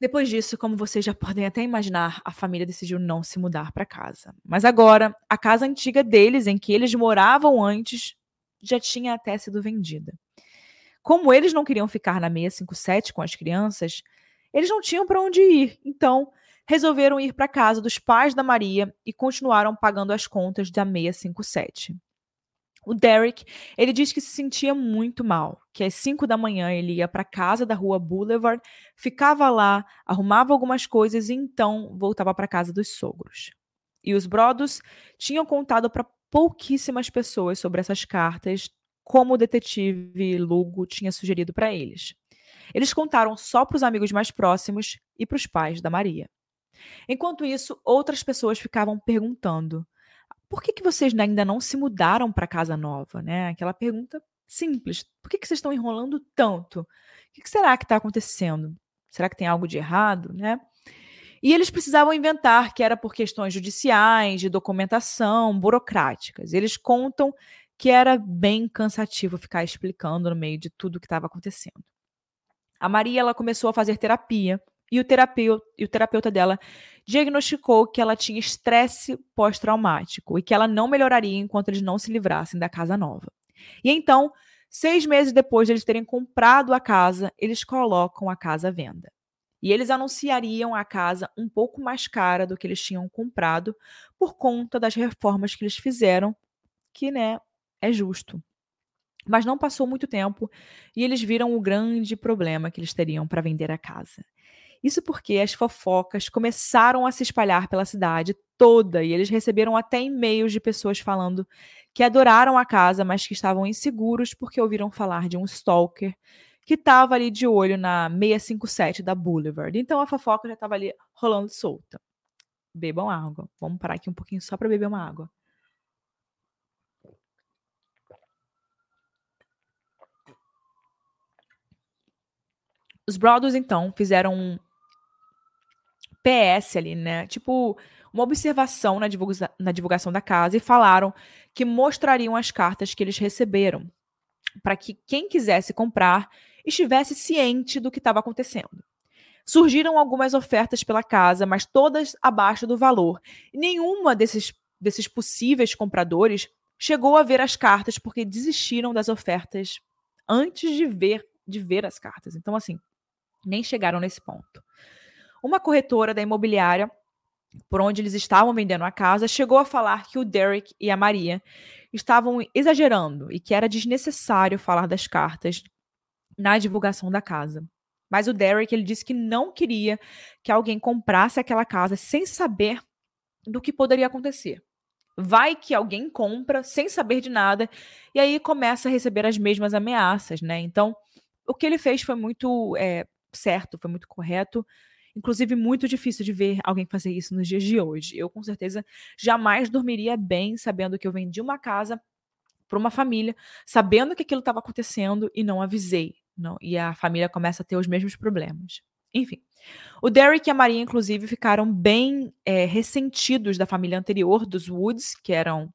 Depois disso, como vocês já podem até imaginar, a família decidiu não se mudar para casa. Mas agora, a casa antiga deles, em que eles moravam antes, já tinha até sido vendida. Como eles não queriam ficar na 657 com as crianças, eles não tinham para onde ir. Então, resolveram ir para casa dos pais da Maria e continuaram pagando as contas da 657. O Derek, ele diz que se sentia muito mal, que às 5 da manhã ele ia para casa da rua Boulevard, ficava lá, arrumava algumas coisas e então voltava para casa dos sogros. E os Brodos tinham contado para pouquíssimas pessoas sobre essas cartas, como o detetive Lugo tinha sugerido para eles. Eles contaram só para os amigos mais próximos e para os pais da Maria. Enquanto isso, outras pessoas ficavam perguntando: por que, que vocês ainda não se mudaram para casa nova? Né? Aquela pergunta simples. Por que, que vocês estão enrolando tanto? O que, que será que está acontecendo? Será que tem algo de errado? Né? E eles precisavam inventar que era por questões judiciais, de documentação, burocráticas. Eles contam que era bem cansativo ficar explicando no meio de tudo o que estava acontecendo. A Maria ela começou a fazer terapia e o, terapeuta, e o terapeuta dela diagnosticou que ela tinha estresse pós-traumático e que ela não melhoraria enquanto eles não se livrassem da casa nova. E então, seis meses depois de eles terem comprado a casa, eles colocam a casa à venda. E eles anunciariam a casa um pouco mais cara do que eles tinham comprado por conta das reformas que eles fizeram, que, né, é justo. Mas não passou muito tempo e eles viram o grande problema que eles teriam para vender a casa. Isso porque as fofocas começaram a se espalhar pela cidade toda e eles receberam até e-mails de pessoas falando que adoraram a casa, mas que estavam inseguros porque ouviram falar de um stalker que estava ali de olho na 657 da Boulevard. Então a fofoca já estava ali rolando solta. Bebam água. Vamos parar aqui um pouquinho só para beber uma água. Os Brothers, então, fizeram um PS ali, né? Tipo, uma observação na, divulga na divulgação da casa e falaram que mostrariam as cartas que eles receberam para que quem quisesse comprar estivesse ciente do que estava acontecendo. Surgiram algumas ofertas pela casa, mas todas abaixo do valor. Nenhuma desses, desses possíveis compradores chegou a ver as cartas porque desistiram das ofertas antes de ver de ver as cartas. Então, assim, nem chegaram nesse ponto. Uma corretora da imobiliária, por onde eles estavam vendendo a casa, chegou a falar que o Derek e a Maria estavam exagerando e que era desnecessário falar das cartas na divulgação da casa. Mas o Derek ele disse que não queria que alguém comprasse aquela casa sem saber do que poderia acontecer. Vai que alguém compra sem saber de nada e aí começa a receber as mesmas ameaças, né? Então, o que ele fez foi muito é, certo, foi muito correto. Inclusive, muito difícil de ver alguém fazer isso nos dias de hoje. Eu, com certeza, jamais dormiria bem sabendo que eu vendi uma casa para uma família, sabendo que aquilo estava acontecendo e não avisei. Não, e a família começa a ter os mesmos problemas. Enfim, o Derek e a Maria, inclusive, ficaram bem é, ressentidos da família anterior dos Woods, que eram,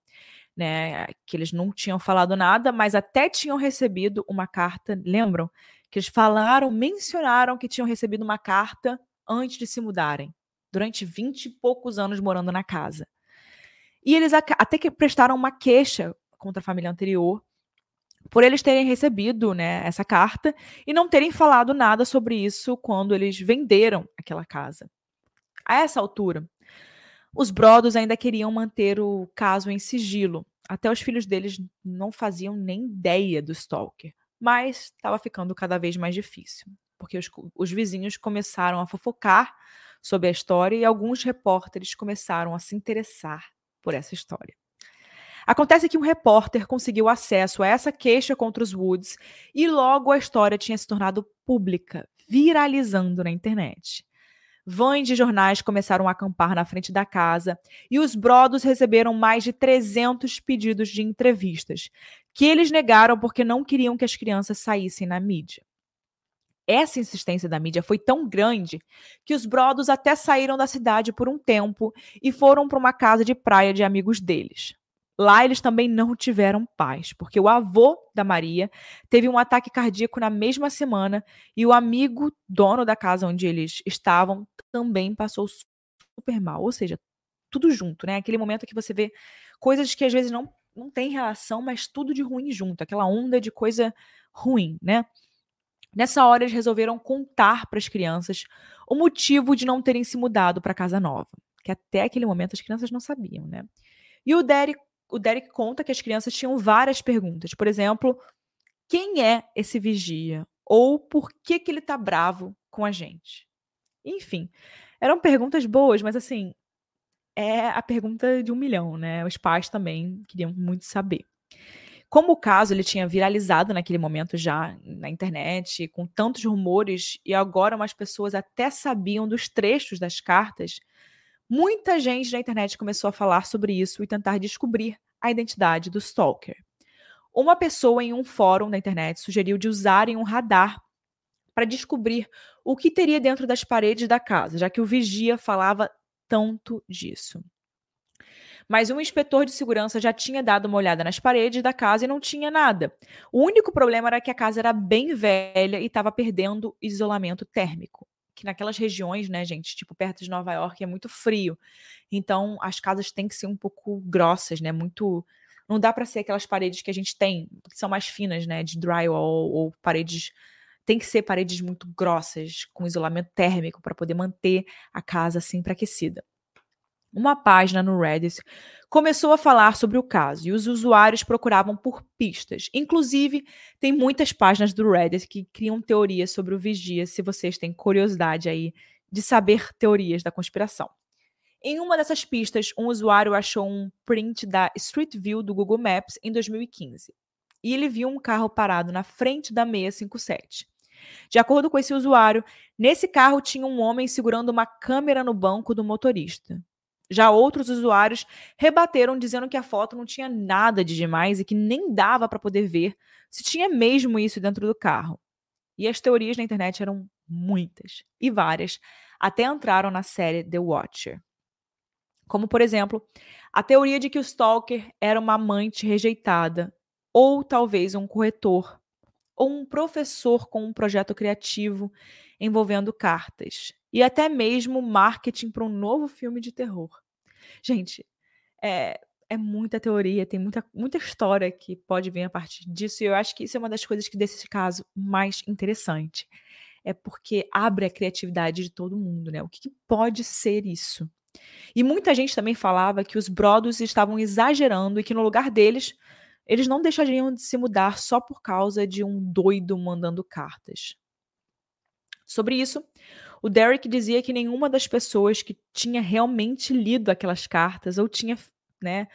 né, que eles não tinham falado nada, mas até tinham recebido uma carta, lembram? Que eles falaram, mencionaram que tinham recebido uma carta antes de se mudarem, durante vinte e poucos anos morando na casa. E eles até que prestaram uma queixa contra a família anterior, por eles terem recebido né, essa carta e não terem falado nada sobre isso quando eles venderam aquela casa. A essa altura, os Brodos ainda queriam manter o caso em sigilo. Até os filhos deles não faziam nem ideia do Stalker. Mas estava ficando cada vez mais difícil, porque os, os vizinhos começaram a fofocar sobre a história e alguns repórteres começaram a se interessar por essa história. Acontece que um repórter conseguiu acesso a essa queixa contra os Woods e logo a história tinha se tornado pública, viralizando na internet. Vães de jornais começaram a acampar na frente da casa e os Brodos receberam mais de 300 pedidos de entrevistas, que eles negaram porque não queriam que as crianças saíssem na mídia. Essa insistência da mídia foi tão grande que os Brodos até saíram da cidade por um tempo e foram para uma casa de praia de amigos deles. Lá eles também não tiveram paz, porque o avô da Maria teve um ataque cardíaco na mesma semana e o amigo dono da casa onde eles estavam também passou super mal. Ou seja, tudo junto, né? Aquele momento que você vê coisas que às vezes não, não tem relação, mas tudo de ruim junto, aquela onda de coisa ruim, né? Nessa hora eles resolveram contar para as crianças o motivo de não terem se mudado para casa nova, que até aquele momento as crianças não sabiam, né? E o Derek o Derek conta que as crianças tinham várias perguntas. Por exemplo, quem é esse vigia? Ou por que, que ele tá bravo com a gente? Enfim, eram perguntas boas, mas assim, é a pergunta de um milhão, né? Os pais também queriam muito saber. Como o caso ele tinha viralizado naquele momento já na internet, com tantos rumores, e agora umas pessoas até sabiam dos trechos das cartas, Muita gente na internet começou a falar sobre isso e tentar descobrir a identidade do stalker. Uma pessoa em um fórum da internet sugeriu de usarem um radar para descobrir o que teria dentro das paredes da casa, já que o vigia falava tanto disso. Mas um inspetor de segurança já tinha dado uma olhada nas paredes da casa e não tinha nada. O único problema era que a casa era bem velha e estava perdendo isolamento térmico que naquelas regiões, né, gente, tipo perto de Nova York, é muito frio. Então, as casas têm que ser um pouco grossas, né? Muito não dá para ser aquelas paredes que a gente tem, que são mais finas, né, de drywall ou paredes tem que ser paredes muito grossas, com isolamento térmico para poder manter a casa sempre aquecida. Uma página no Reddit começou a falar sobre o caso e os usuários procuravam por pistas. Inclusive, tem muitas páginas do Reddit que criam teorias sobre o vigia, se vocês têm curiosidade aí de saber teorias da conspiração. Em uma dessas pistas, um usuário achou um print da Street View do Google Maps em 2015. E ele viu um carro parado na frente da 657. De acordo com esse usuário, nesse carro tinha um homem segurando uma câmera no banco do motorista. Já outros usuários rebateram dizendo que a foto não tinha nada de demais e que nem dava para poder ver se tinha mesmo isso dentro do carro. E as teorias na internet eram muitas e várias, até entraram na série The Watcher. Como, por exemplo, a teoria de que o Stalker era uma amante rejeitada, ou talvez um corretor, ou um professor com um projeto criativo envolvendo cartas, e até mesmo marketing para um novo filme de terror. Gente, é, é muita teoria, tem muita, muita história que pode vir a partir disso, e eu acho que isso é uma das coisas que deixa esse caso mais interessante. É porque abre a criatividade de todo mundo, né? O que, que pode ser isso? E muita gente também falava que os Brodos estavam exagerando e que no lugar deles, eles não deixariam de se mudar só por causa de um doido mandando cartas. Sobre isso, o Derek dizia que nenhuma das pessoas que tinha realmente lido aquelas cartas ou tinha, né,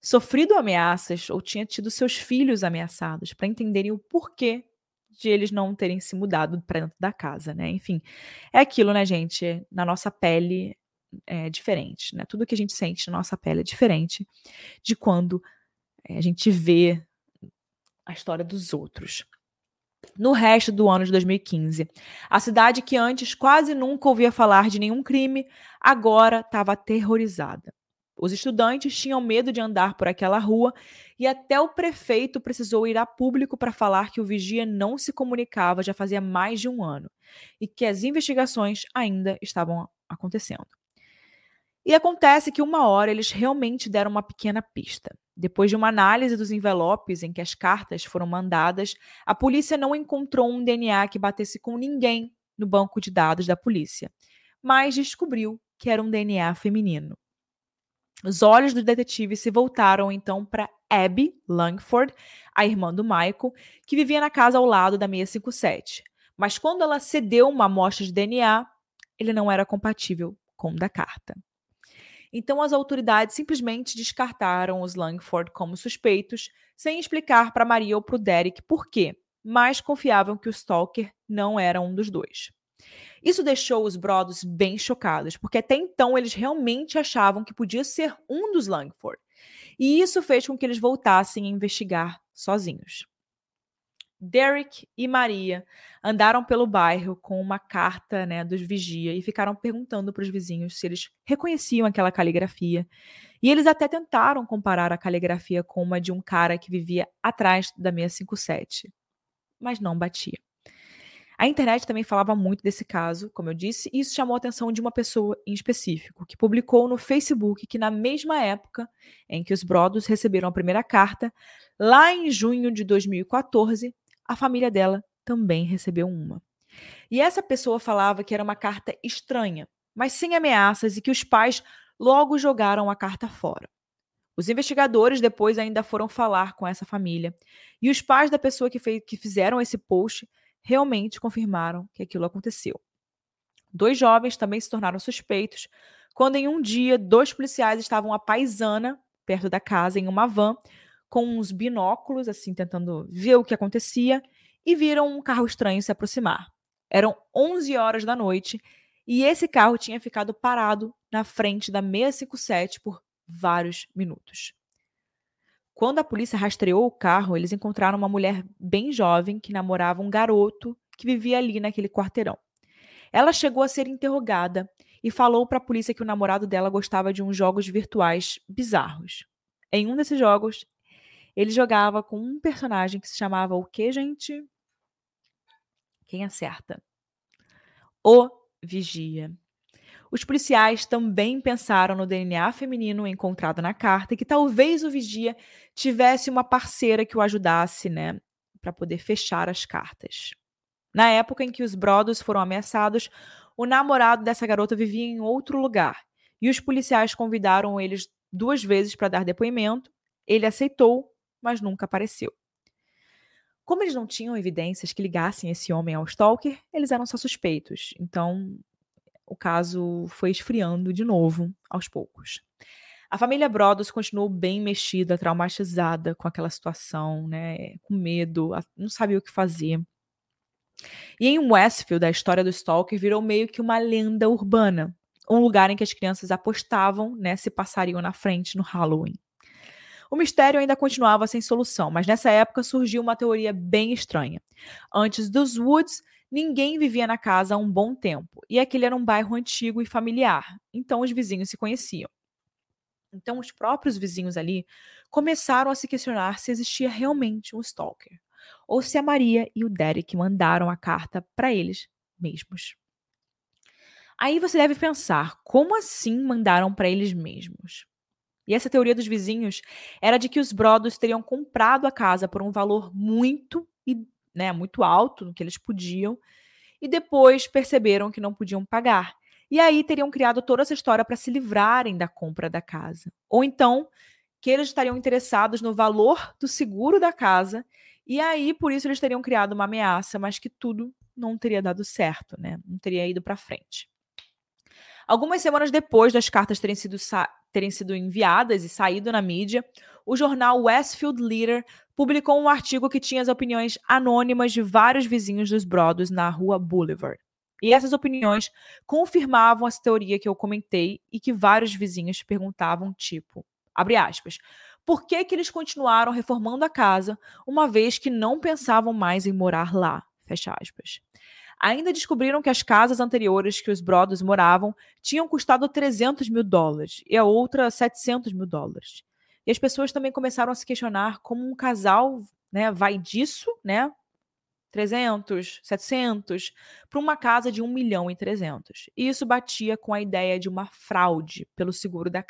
sofrido ameaças ou tinha tido seus filhos ameaçados para entenderem o porquê de eles não terem se mudado para dentro da casa, né? Enfim, é aquilo, né, gente? Na nossa pele é diferente, né? Tudo que a gente sente na nossa pele é diferente de quando eh, a gente vê a história dos outros no resto do ano de 2015. A cidade que antes quase nunca ouvia falar de nenhum crime, agora estava aterrorizada. Os estudantes tinham medo de andar por aquela rua e até o prefeito precisou ir a público para falar que o vigia não se comunicava já fazia mais de um ano e que as investigações ainda estavam acontecendo. E acontece que uma hora eles realmente deram uma pequena pista. Depois de uma análise dos envelopes em que as cartas foram mandadas, a polícia não encontrou um DNA que batesse com ninguém no banco de dados da polícia, mas descobriu que era um DNA feminino. Os olhos do detetive se voltaram então para Abby Langford, a irmã do Michael, que vivia na casa ao lado da 657. Mas quando ela cedeu uma amostra de DNA, ele não era compatível com o da carta. Então as autoridades simplesmente descartaram os Langford como suspeitos, sem explicar para Maria ou para o Derek por quê, mas confiavam que o Stalker não era um dos dois. Isso deixou os Brothers bem chocados, porque até então eles realmente achavam que podia ser um dos Langford. E isso fez com que eles voltassem a investigar sozinhos. Derek e Maria andaram pelo bairro com uma carta né, dos vigia e ficaram perguntando para os vizinhos se eles reconheciam aquela caligrafia. E eles até tentaram comparar a caligrafia com uma de um cara que vivia atrás da 657, mas não batia. A internet também falava muito desse caso, como eu disse, e isso chamou a atenção de uma pessoa em específico, que publicou no Facebook que na mesma época em que os Brothers receberam a primeira carta, lá em junho de 2014, a família dela também recebeu uma. E essa pessoa falava que era uma carta estranha, mas sem ameaças e que os pais logo jogaram a carta fora. Os investigadores depois ainda foram falar com essa família e os pais da pessoa que, fez, que fizeram esse post realmente confirmaram que aquilo aconteceu. Dois jovens também se tornaram suspeitos quando, em um dia, dois policiais estavam à paisana, perto da casa, em uma van, com uns binóculos, assim, tentando ver o que acontecia, e viram um carro estranho se aproximar. Eram 11 horas da noite e esse carro tinha ficado parado na frente da 657 por vários minutos. Quando a polícia rastreou o carro, eles encontraram uma mulher bem jovem que namorava um garoto que vivia ali naquele quarteirão. Ela chegou a ser interrogada e falou para a polícia que o namorado dela gostava de uns jogos virtuais bizarros. Em um desses jogos, ele jogava com um personagem que se chamava o que, gente? Quem acerta? O Vigia. Os policiais também pensaram no DNA feminino encontrado na carta e que talvez o Vigia tivesse uma parceira que o ajudasse, né, para poder fechar as cartas. Na época em que os Brothers foram ameaçados, o namorado dessa garota vivia em outro lugar e os policiais convidaram eles duas vezes para dar depoimento. Ele aceitou mas nunca apareceu. Como eles não tinham evidências que ligassem esse homem ao Stalker, eles eram só suspeitos. Então, o caso foi esfriando de novo, aos poucos. A família Brothers continuou bem mexida, traumatizada com aquela situação, né? Com medo, não sabia o que fazer. E em Westfield, a história do Stalker virou meio que uma lenda urbana, um lugar em que as crianças apostavam, né, se passariam na frente no Halloween. O mistério ainda continuava sem solução, mas nessa época surgiu uma teoria bem estranha. Antes dos Woods, ninguém vivia na casa há um bom tempo, e aquele era um bairro antigo e familiar, então os vizinhos se conheciam. Então, os próprios vizinhos ali começaram a se questionar se existia realmente um stalker, ou se a Maria e o Derek mandaram a carta para eles mesmos. Aí você deve pensar, como assim mandaram para eles mesmos? E essa teoria dos vizinhos era de que os Brothers teriam comprado a casa por um valor muito, né, muito alto no que eles podiam, e depois perceberam que não podiam pagar. E aí teriam criado toda essa história para se livrarem da compra da casa. Ou então que eles estariam interessados no valor do seguro da casa, e aí por isso eles teriam criado uma ameaça, mas que tudo não teria dado certo, né? Não teria ido para frente. Algumas semanas depois das cartas terem sido, terem sido enviadas e saído na mídia, o jornal Westfield Leader publicou um artigo que tinha as opiniões anônimas de vários vizinhos dos Brothers na rua Boulevard. E essas opiniões confirmavam essa teoria que eu comentei e que vários vizinhos perguntavam, tipo, abre aspas, por que, que eles continuaram reformando a casa, uma vez que não pensavam mais em morar lá? Fecha aspas. Ainda descobriram que as casas anteriores que os Brothers moravam tinham custado 300 mil dólares e a outra 700 mil dólares. E as pessoas também começaram a se questionar como um casal né, vai disso, né? 300, 700, para uma casa de 1 milhão e 300. E isso batia com a ideia de uma fraude pelo seguro, da,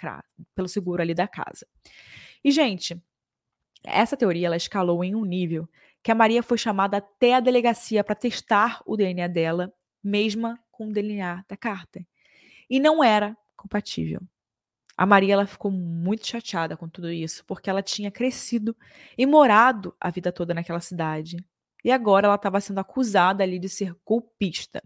pelo seguro ali da casa. E, gente, essa teoria ela escalou em um nível que a Maria foi chamada até a delegacia para testar o DNA dela, mesma com o DNA da Carter. E não era compatível. A Maria ela ficou muito chateada com tudo isso, porque ela tinha crescido e morado a vida toda naquela cidade. E agora ela estava sendo acusada ali de ser golpista.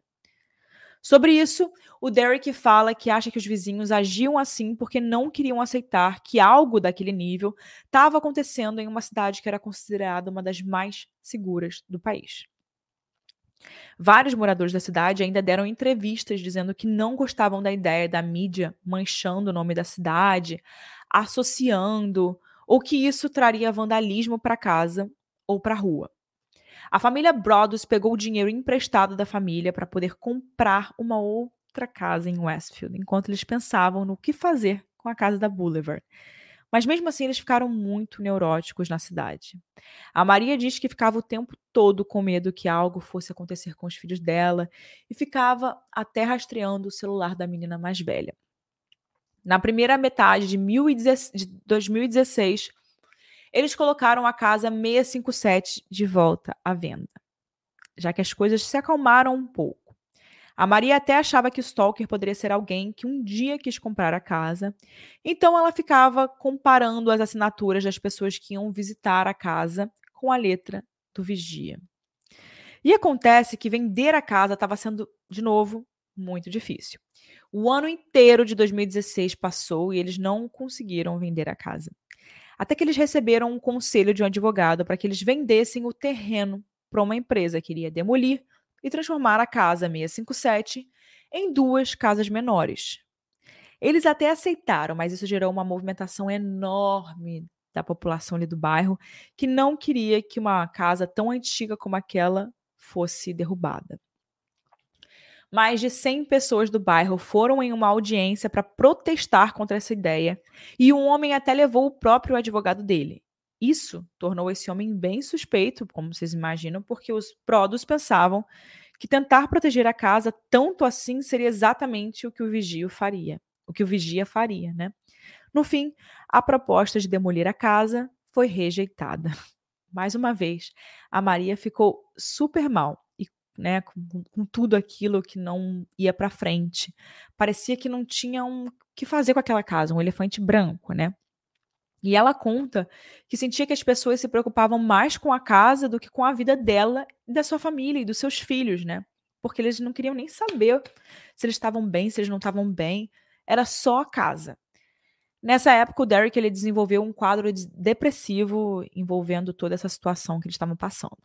Sobre isso, o Derek fala que acha que os vizinhos agiam assim porque não queriam aceitar que algo daquele nível estava acontecendo em uma cidade que era considerada uma das mais seguras do país. Vários moradores da cidade ainda deram entrevistas dizendo que não gostavam da ideia da mídia manchando o nome da cidade, associando, ou que isso traria vandalismo para casa ou para a rua. A família Broaddus pegou o dinheiro emprestado da família para poder comprar uma outra casa em Westfield, enquanto eles pensavam no que fazer com a casa da Boulevard. Mas mesmo assim, eles ficaram muito neuróticos na cidade. A Maria diz que ficava o tempo todo com medo que algo fosse acontecer com os filhos dela e ficava até rastreando o celular da menina mais velha. Na primeira metade de 2016, eles colocaram a casa 657 de volta à venda, já que as coisas se acalmaram um pouco. A Maria até achava que o Stalker poderia ser alguém que um dia quis comprar a casa, então ela ficava comparando as assinaturas das pessoas que iam visitar a casa com a letra do vigia. E acontece que vender a casa estava sendo, de novo, muito difícil. O ano inteiro de 2016 passou e eles não conseguiram vender a casa até que eles receberam um conselho de um advogado para que eles vendessem o terreno para uma empresa que iria demolir e transformar a casa 657 em duas casas menores. Eles até aceitaram, mas isso gerou uma movimentação enorme da população ali do bairro que não queria que uma casa tão antiga como aquela fosse derrubada. Mais de 100 pessoas do bairro foram em uma audiência para protestar contra essa ideia, e um homem até levou o próprio advogado dele. Isso tornou esse homem bem suspeito, como vocês imaginam, porque os prodos pensavam que tentar proteger a casa tanto assim seria exatamente o que o vigio faria, o que o vigia faria, né? No fim, a proposta de demolir a casa foi rejeitada. *laughs* Mais uma vez, a Maria ficou super mal né, com, com tudo aquilo que não ia para frente. Parecia que não tinha um que fazer com aquela casa, um elefante branco, né? E ela conta que sentia que as pessoas se preocupavam mais com a casa do que com a vida dela da sua família e dos seus filhos, né? Porque eles não queriam nem saber se eles estavam bem, se eles não estavam bem. Era só a casa. Nessa época, o Derek ele desenvolveu um quadro depressivo envolvendo toda essa situação que eles estavam passando.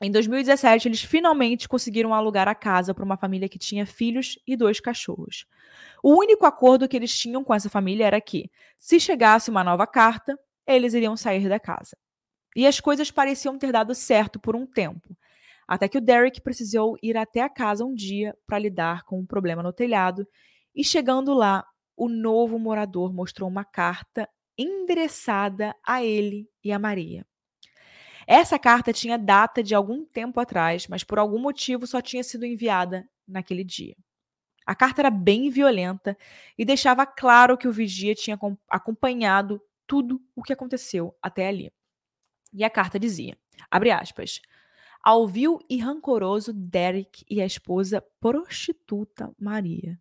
Em 2017, eles finalmente conseguiram alugar a casa para uma família que tinha filhos e dois cachorros. O único acordo que eles tinham com essa família era que, se chegasse uma nova carta, eles iriam sair da casa. E as coisas pareciam ter dado certo por um tempo, até que o Derek precisou ir até a casa um dia para lidar com um problema no telhado, e chegando lá, o novo morador mostrou uma carta endereçada a ele e a Maria. Essa carta tinha data de algum tempo atrás, mas por algum motivo só tinha sido enviada naquele dia. A carta era bem violenta e deixava claro que o vigia tinha acompanhado tudo o que aconteceu até ali. E a carta dizia, abre aspas, ao vil e rancoroso Derek e a esposa prostituta Maria.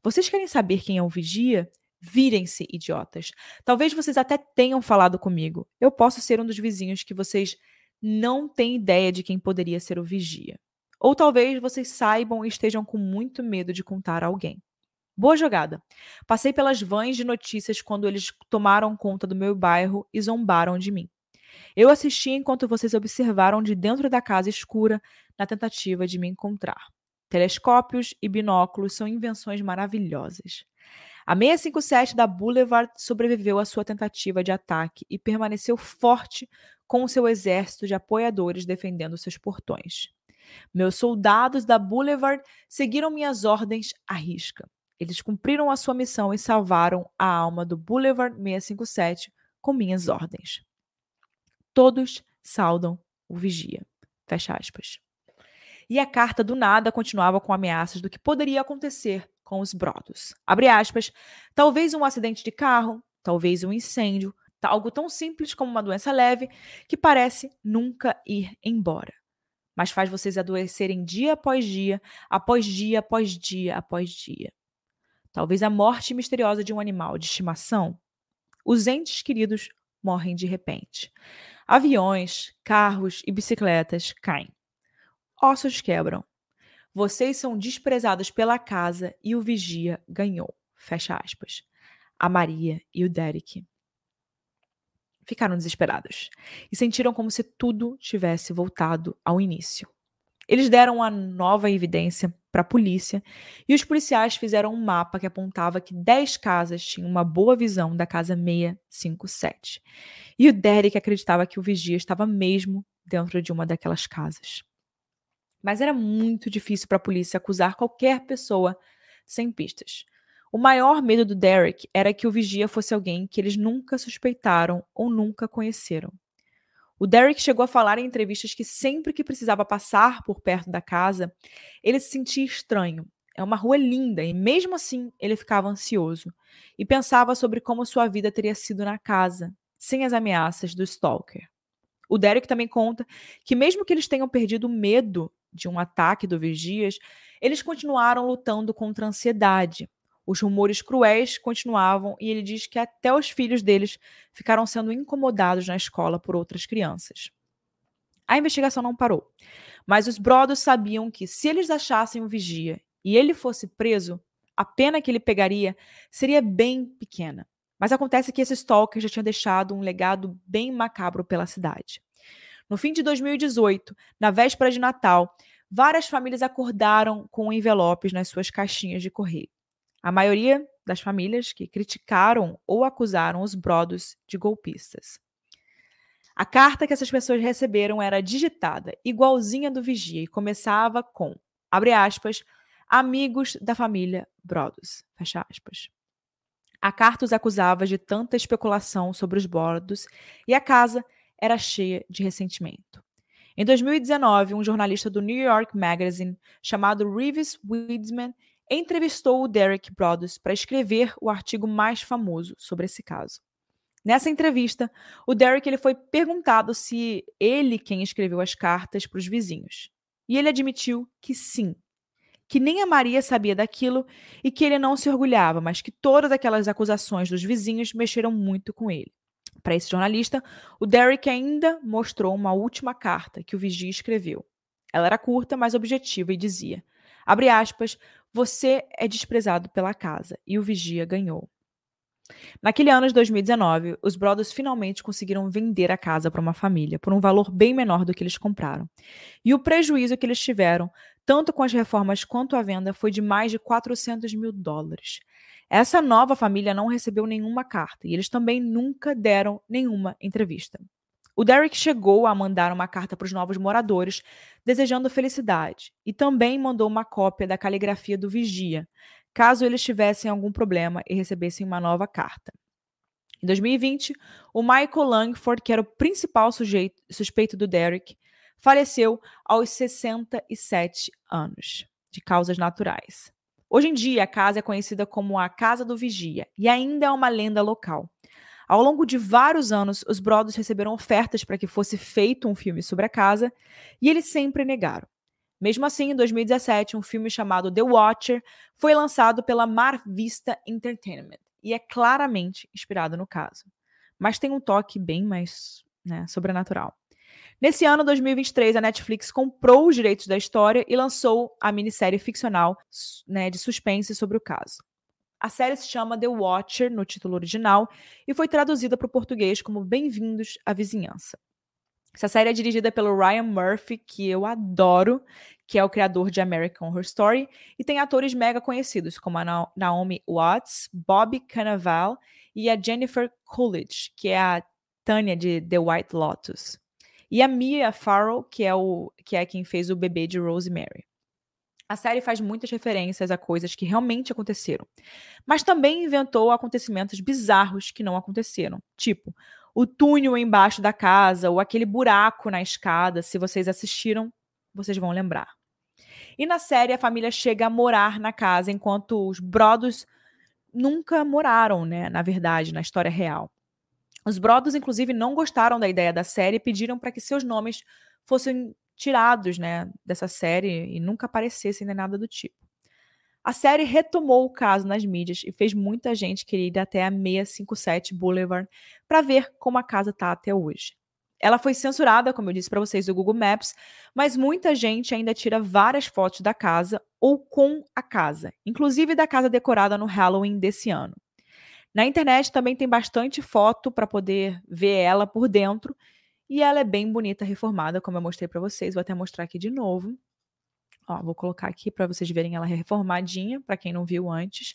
Vocês querem saber quem é o vigia? Virem-se, idiotas. Talvez vocês até tenham falado comigo. Eu posso ser um dos vizinhos que vocês não têm ideia de quem poderia ser o vigia. Ou talvez vocês saibam e estejam com muito medo de contar a alguém. Boa jogada. Passei pelas vãs de notícias quando eles tomaram conta do meu bairro e zombaram de mim. Eu assisti enquanto vocês observaram de dentro da casa escura na tentativa de me encontrar. Telescópios e binóculos são invenções maravilhosas. A 657 da Boulevard sobreviveu à sua tentativa de ataque e permaneceu forte com seu exército de apoiadores defendendo seus portões. Meus soldados da Boulevard seguiram minhas ordens à risca. Eles cumpriram a sua missão e salvaram a alma do Boulevard 657 com minhas ordens. Todos saudam o vigia. Fecha aspas. E a carta do nada continuava com ameaças do que poderia acontecer com os brotos. Abre aspas. Talvez um acidente de carro, talvez um incêndio, algo tão simples como uma doença leve que parece nunca ir embora, mas faz vocês adoecerem dia após dia, após dia após dia após dia. Talvez a morte misteriosa de um animal de estimação. Os entes queridos morrem de repente. Aviões, carros e bicicletas caem. Ossos quebram. Vocês são desprezados pela casa e o vigia ganhou. Fecha aspas. A Maria e o Derek ficaram desesperados e sentiram como se tudo tivesse voltado ao início. Eles deram a nova evidência para a polícia e os policiais fizeram um mapa que apontava que 10 casas tinham uma boa visão da casa 657. E o Derek acreditava que o vigia estava mesmo dentro de uma daquelas casas. Mas era muito difícil para a polícia acusar qualquer pessoa sem pistas. O maior medo do Derek era que o vigia fosse alguém que eles nunca suspeitaram ou nunca conheceram. O Derek chegou a falar em entrevistas que sempre que precisava passar por perto da casa, ele se sentia estranho. É uma rua linda e mesmo assim ele ficava ansioso e pensava sobre como sua vida teria sido na casa, sem as ameaças do stalker. O Derek também conta que mesmo que eles tenham perdido o medo de um ataque do Vigias, eles continuaram lutando contra a ansiedade, os rumores cruéis continuavam e ele diz que até os filhos deles ficaram sendo incomodados na escola por outras crianças. A investigação não parou, mas os Brothers sabiam que se eles achassem o vigia e ele fosse preso, a pena que ele pegaria seria bem pequena. Mas acontece que esse stalker já tinha deixado um legado bem macabro pela cidade. No fim de 2018, na véspera de Natal, várias famílias acordaram com envelopes nas suas caixinhas de correio. A maioria das famílias que criticaram ou acusaram os brodos de golpistas. A carta que essas pessoas receberam era digitada, igualzinha do vigia, e começava com, abre aspas, amigos da família Brodos, fecha aspas. A carta os acusava de tanta especulação sobre os Brodos e a casa era cheia de ressentimento. Em 2019, um jornalista do New York Magazine chamado Reeves Widsman entrevistou o Derek Brothers para escrever o artigo mais famoso sobre esse caso. Nessa entrevista, o Derek ele foi perguntado se ele quem escreveu as cartas para os vizinhos. E ele admitiu que sim, que nem a Maria sabia daquilo e que ele não se orgulhava, mas que todas aquelas acusações dos vizinhos mexeram muito com ele. Para esse jornalista, o Derek ainda mostrou uma última carta que o vigia escreveu. Ela era curta, mas objetiva e dizia: abre aspas, você é desprezado pela casa e o vigia ganhou. Naquele ano de 2019, os Brothers finalmente conseguiram vender a casa para uma família por um valor bem menor do que eles compraram. E o prejuízo que eles tiveram, tanto com as reformas quanto a venda, foi de mais de 400 mil dólares. Essa nova família não recebeu nenhuma carta e eles também nunca deram nenhuma entrevista. O Derek chegou a mandar uma carta para os novos moradores, desejando felicidade, e também mandou uma cópia da caligrafia do vigia, caso eles tivessem algum problema e recebessem uma nova carta. Em 2020, o Michael Langford, que era o principal sujeito, suspeito do Derek, faleceu aos 67 anos, de causas naturais. Hoje em dia, a casa é conhecida como a Casa do Vigia e ainda é uma lenda local. Ao longo de vários anos, os Brothers receberam ofertas para que fosse feito um filme sobre a casa e eles sempre negaram. Mesmo assim, em 2017, um filme chamado The Watcher foi lançado pela Mar Vista Entertainment e é claramente inspirado no caso, mas tem um toque bem mais né, sobrenatural. Nesse ano, 2023, a Netflix comprou os direitos da história e lançou a minissérie ficcional né, de suspense sobre o caso. A série se chama The Watcher no título original e foi traduzida para o português como Bem-vindos à Vizinhança. Essa série é dirigida pelo Ryan Murphy, que eu adoro, que é o criador de American Horror Story, e tem atores mega conhecidos como a Naomi Watts, Bobby Cannavale e a Jennifer Coolidge, que é a Tânia de The White Lotus. E a Mia Farrow, que é, o, que é quem fez o bebê de Rosemary. A série faz muitas referências a coisas que realmente aconteceram, mas também inventou acontecimentos bizarros que não aconteceram, tipo o túnel embaixo da casa ou aquele buraco na escada. Se vocês assistiram, vocês vão lembrar. E na série, a família chega a morar na casa, enquanto os brodos nunca moraram, né? Na verdade, na história real. Os Brothers, inclusive, não gostaram da ideia da série e pediram para que seus nomes fossem tirados né, dessa série e nunca aparecessem nem nada do tipo. A série retomou o caso nas mídias e fez muita gente querer ir até a 657 Boulevard para ver como a casa está até hoje. Ela foi censurada, como eu disse para vocês, do Google Maps, mas muita gente ainda tira várias fotos da casa ou com a casa, inclusive da casa decorada no Halloween desse ano. Na internet também tem bastante foto para poder ver ela por dentro, e ela é bem bonita, reformada, como eu mostrei para vocês. Vou até mostrar aqui de novo. Ó, vou colocar aqui para vocês verem ela reformadinha, para quem não viu antes.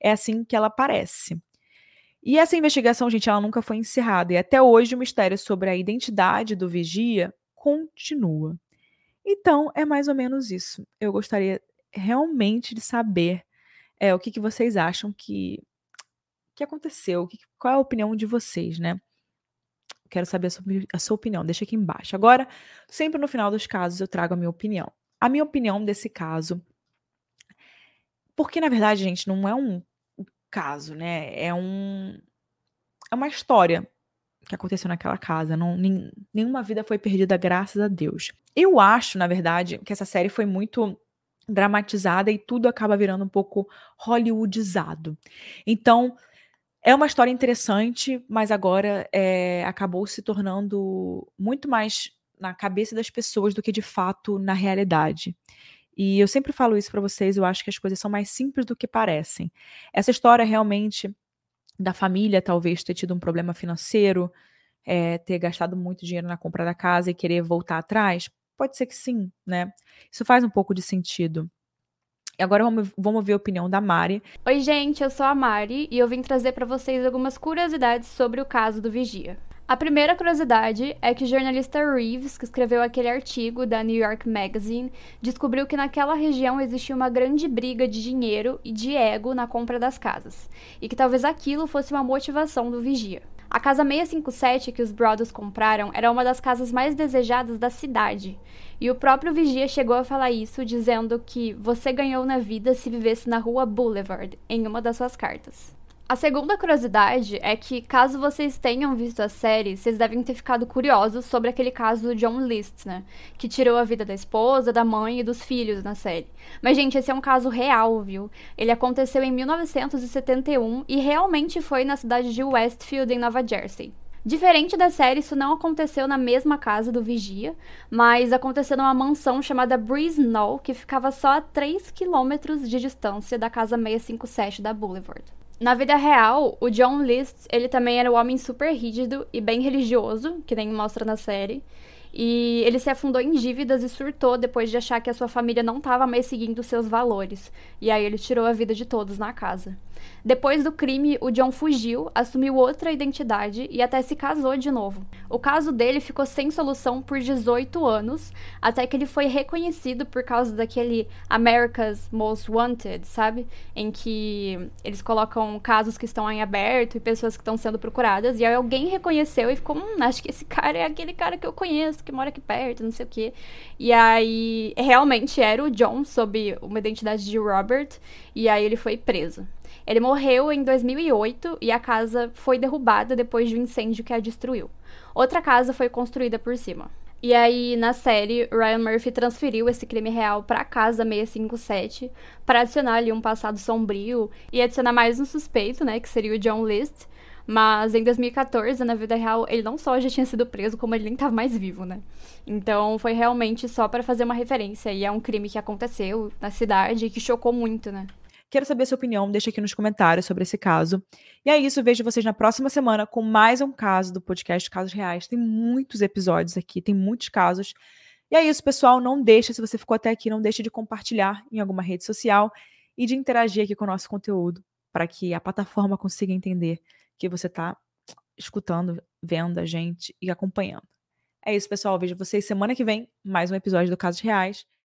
É assim que ela parece. E essa investigação, gente, ela nunca foi encerrada. E até hoje o mistério sobre a identidade do vigia continua. Então, é mais ou menos isso. Eu gostaria realmente de saber é, o que, que vocês acham que, que aconteceu, que, qual é a opinião de vocês, né? Quero saber a sua, a sua opinião, deixa aqui embaixo. Agora, sempre no final dos casos eu trago a minha opinião. A minha opinião desse caso, porque na verdade, gente, não é um caso, né? É um é uma história que aconteceu naquela casa. Não, nem, nenhuma vida foi perdida, graças a Deus. Eu acho, na verdade, que essa série foi muito dramatizada e tudo acaba virando um pouco hollywoodizado. Então, é uma história interessante, mas agora é, acabou se tornando muito mais na cabeça das pessoas do que de fato na realidade. E eu sempre falo isso para vocês, eu acho que as coisas são mais simples do que parecem. Essa história realmente da família talvez ter tido um problema financeiro, é, ter gastado muito dinheiro na compra da casa e querer voltar atrás, pode ser que sim, né? Isso faz um pouco de sentido. E agora vamos, vamos ver a opinião da Mari. Oi, gente, eu sou a Mari e eu vim trazer para vocês algumas curiosidades sobre o caso do Vigia. A primeira curiosidade é que o jornalista Reeves, que escreveu aquele artigo da New York Magazine, descobriu que naquela região existia uma grande briga de dinheiro e de ego na compra das casas, e que talvez aquilo fosse uma motivação do vigia. A casa 657 que os Brothers compraram era uma das casas mais desejadas da cidade. E o próprio vigia chegou a falar isso, dizendo que você ganhou na vida se vivesse na rua Boulevard, em uma das suas cartas. A segunda curiosidade é que, caso vocês tenham visto a série, vocês devem ter ficado curiosos sobre aquele caso do John List, né? Que tirou a vida da esposa, da mãe e dos filhos na série. Mas, gente, esse é um caso real, viu? Ele aconteceu em 1971 e realmente foi na cidade de Westfield, em Nova Jersey. Diferente da série, isso não aconteceu na mesma casa do Vigia, mas aconteceu numa mansão chamada Breeze Knoll, que ficava só a 3 quilômetros de distância da casa 657 da Boulevard. Na vida real, o John List, ele também era um homem super rígido e bem religioso, que nem mostra na série. E ele se afundou em dívidas e surtou depois de achar que a sua família não estava mais seguindo seus valores. E aí ele tirou a vida de todos na casa. Depois do crime, o John fugiu, assumiu outra identidade e até se casou de novo. O caso dele ficou sem solução por 18 anos, até que ele foi reconhecido por causa daquele America's Most Wanted, sabe? Em que eles colocam casos que estão em aberto e pessoas que estão sendo procuradas, e aí alguém reconheceu e ficou, hum, acho que esse cara é aquele cara que eu conheço, que mora aqui perto, não sei o quê. E aí, realmente era o John, sob uma identidade de Robert, e aí ele foi preso. Ele morreu em 2008 e a casa foi derrubada depois de um incêndio que a destruiu. Outra casa foi construída por cima. E aí, na série, Ryan Murphy transferiu esse crime real para casa 657 para adicionar ali um passado sombrio e adicionar mais um suspeito, né, que seria o John List. Mas em 2014, na vida real, ele não só já tinha sido preso, como ele nem estava mais vivo, né? Então foi realmente só para fazer uma referência e é um crime que aconteceu na cidade e que chocou muito, né? Quero saber sua opinião, deixa aqui nos comentários sobre esse caso. E é isso, vejo vocês na próxima semana com mais um caso do podcast Casos Reais. Tem muitos episódios aqui, tem muitos casos. E é isso, pessoal. Não deixe, se você ficou até aqui, não deixe de compartilhar em alguma rede social e de interagir aqui com o nosso conteúdo para que a plataforma consiga entender que você está escutando, vendo a gente e acompanhando. É isso, pessoal. Vejo vocês semana que vem, mais um episódio do Casos Reais.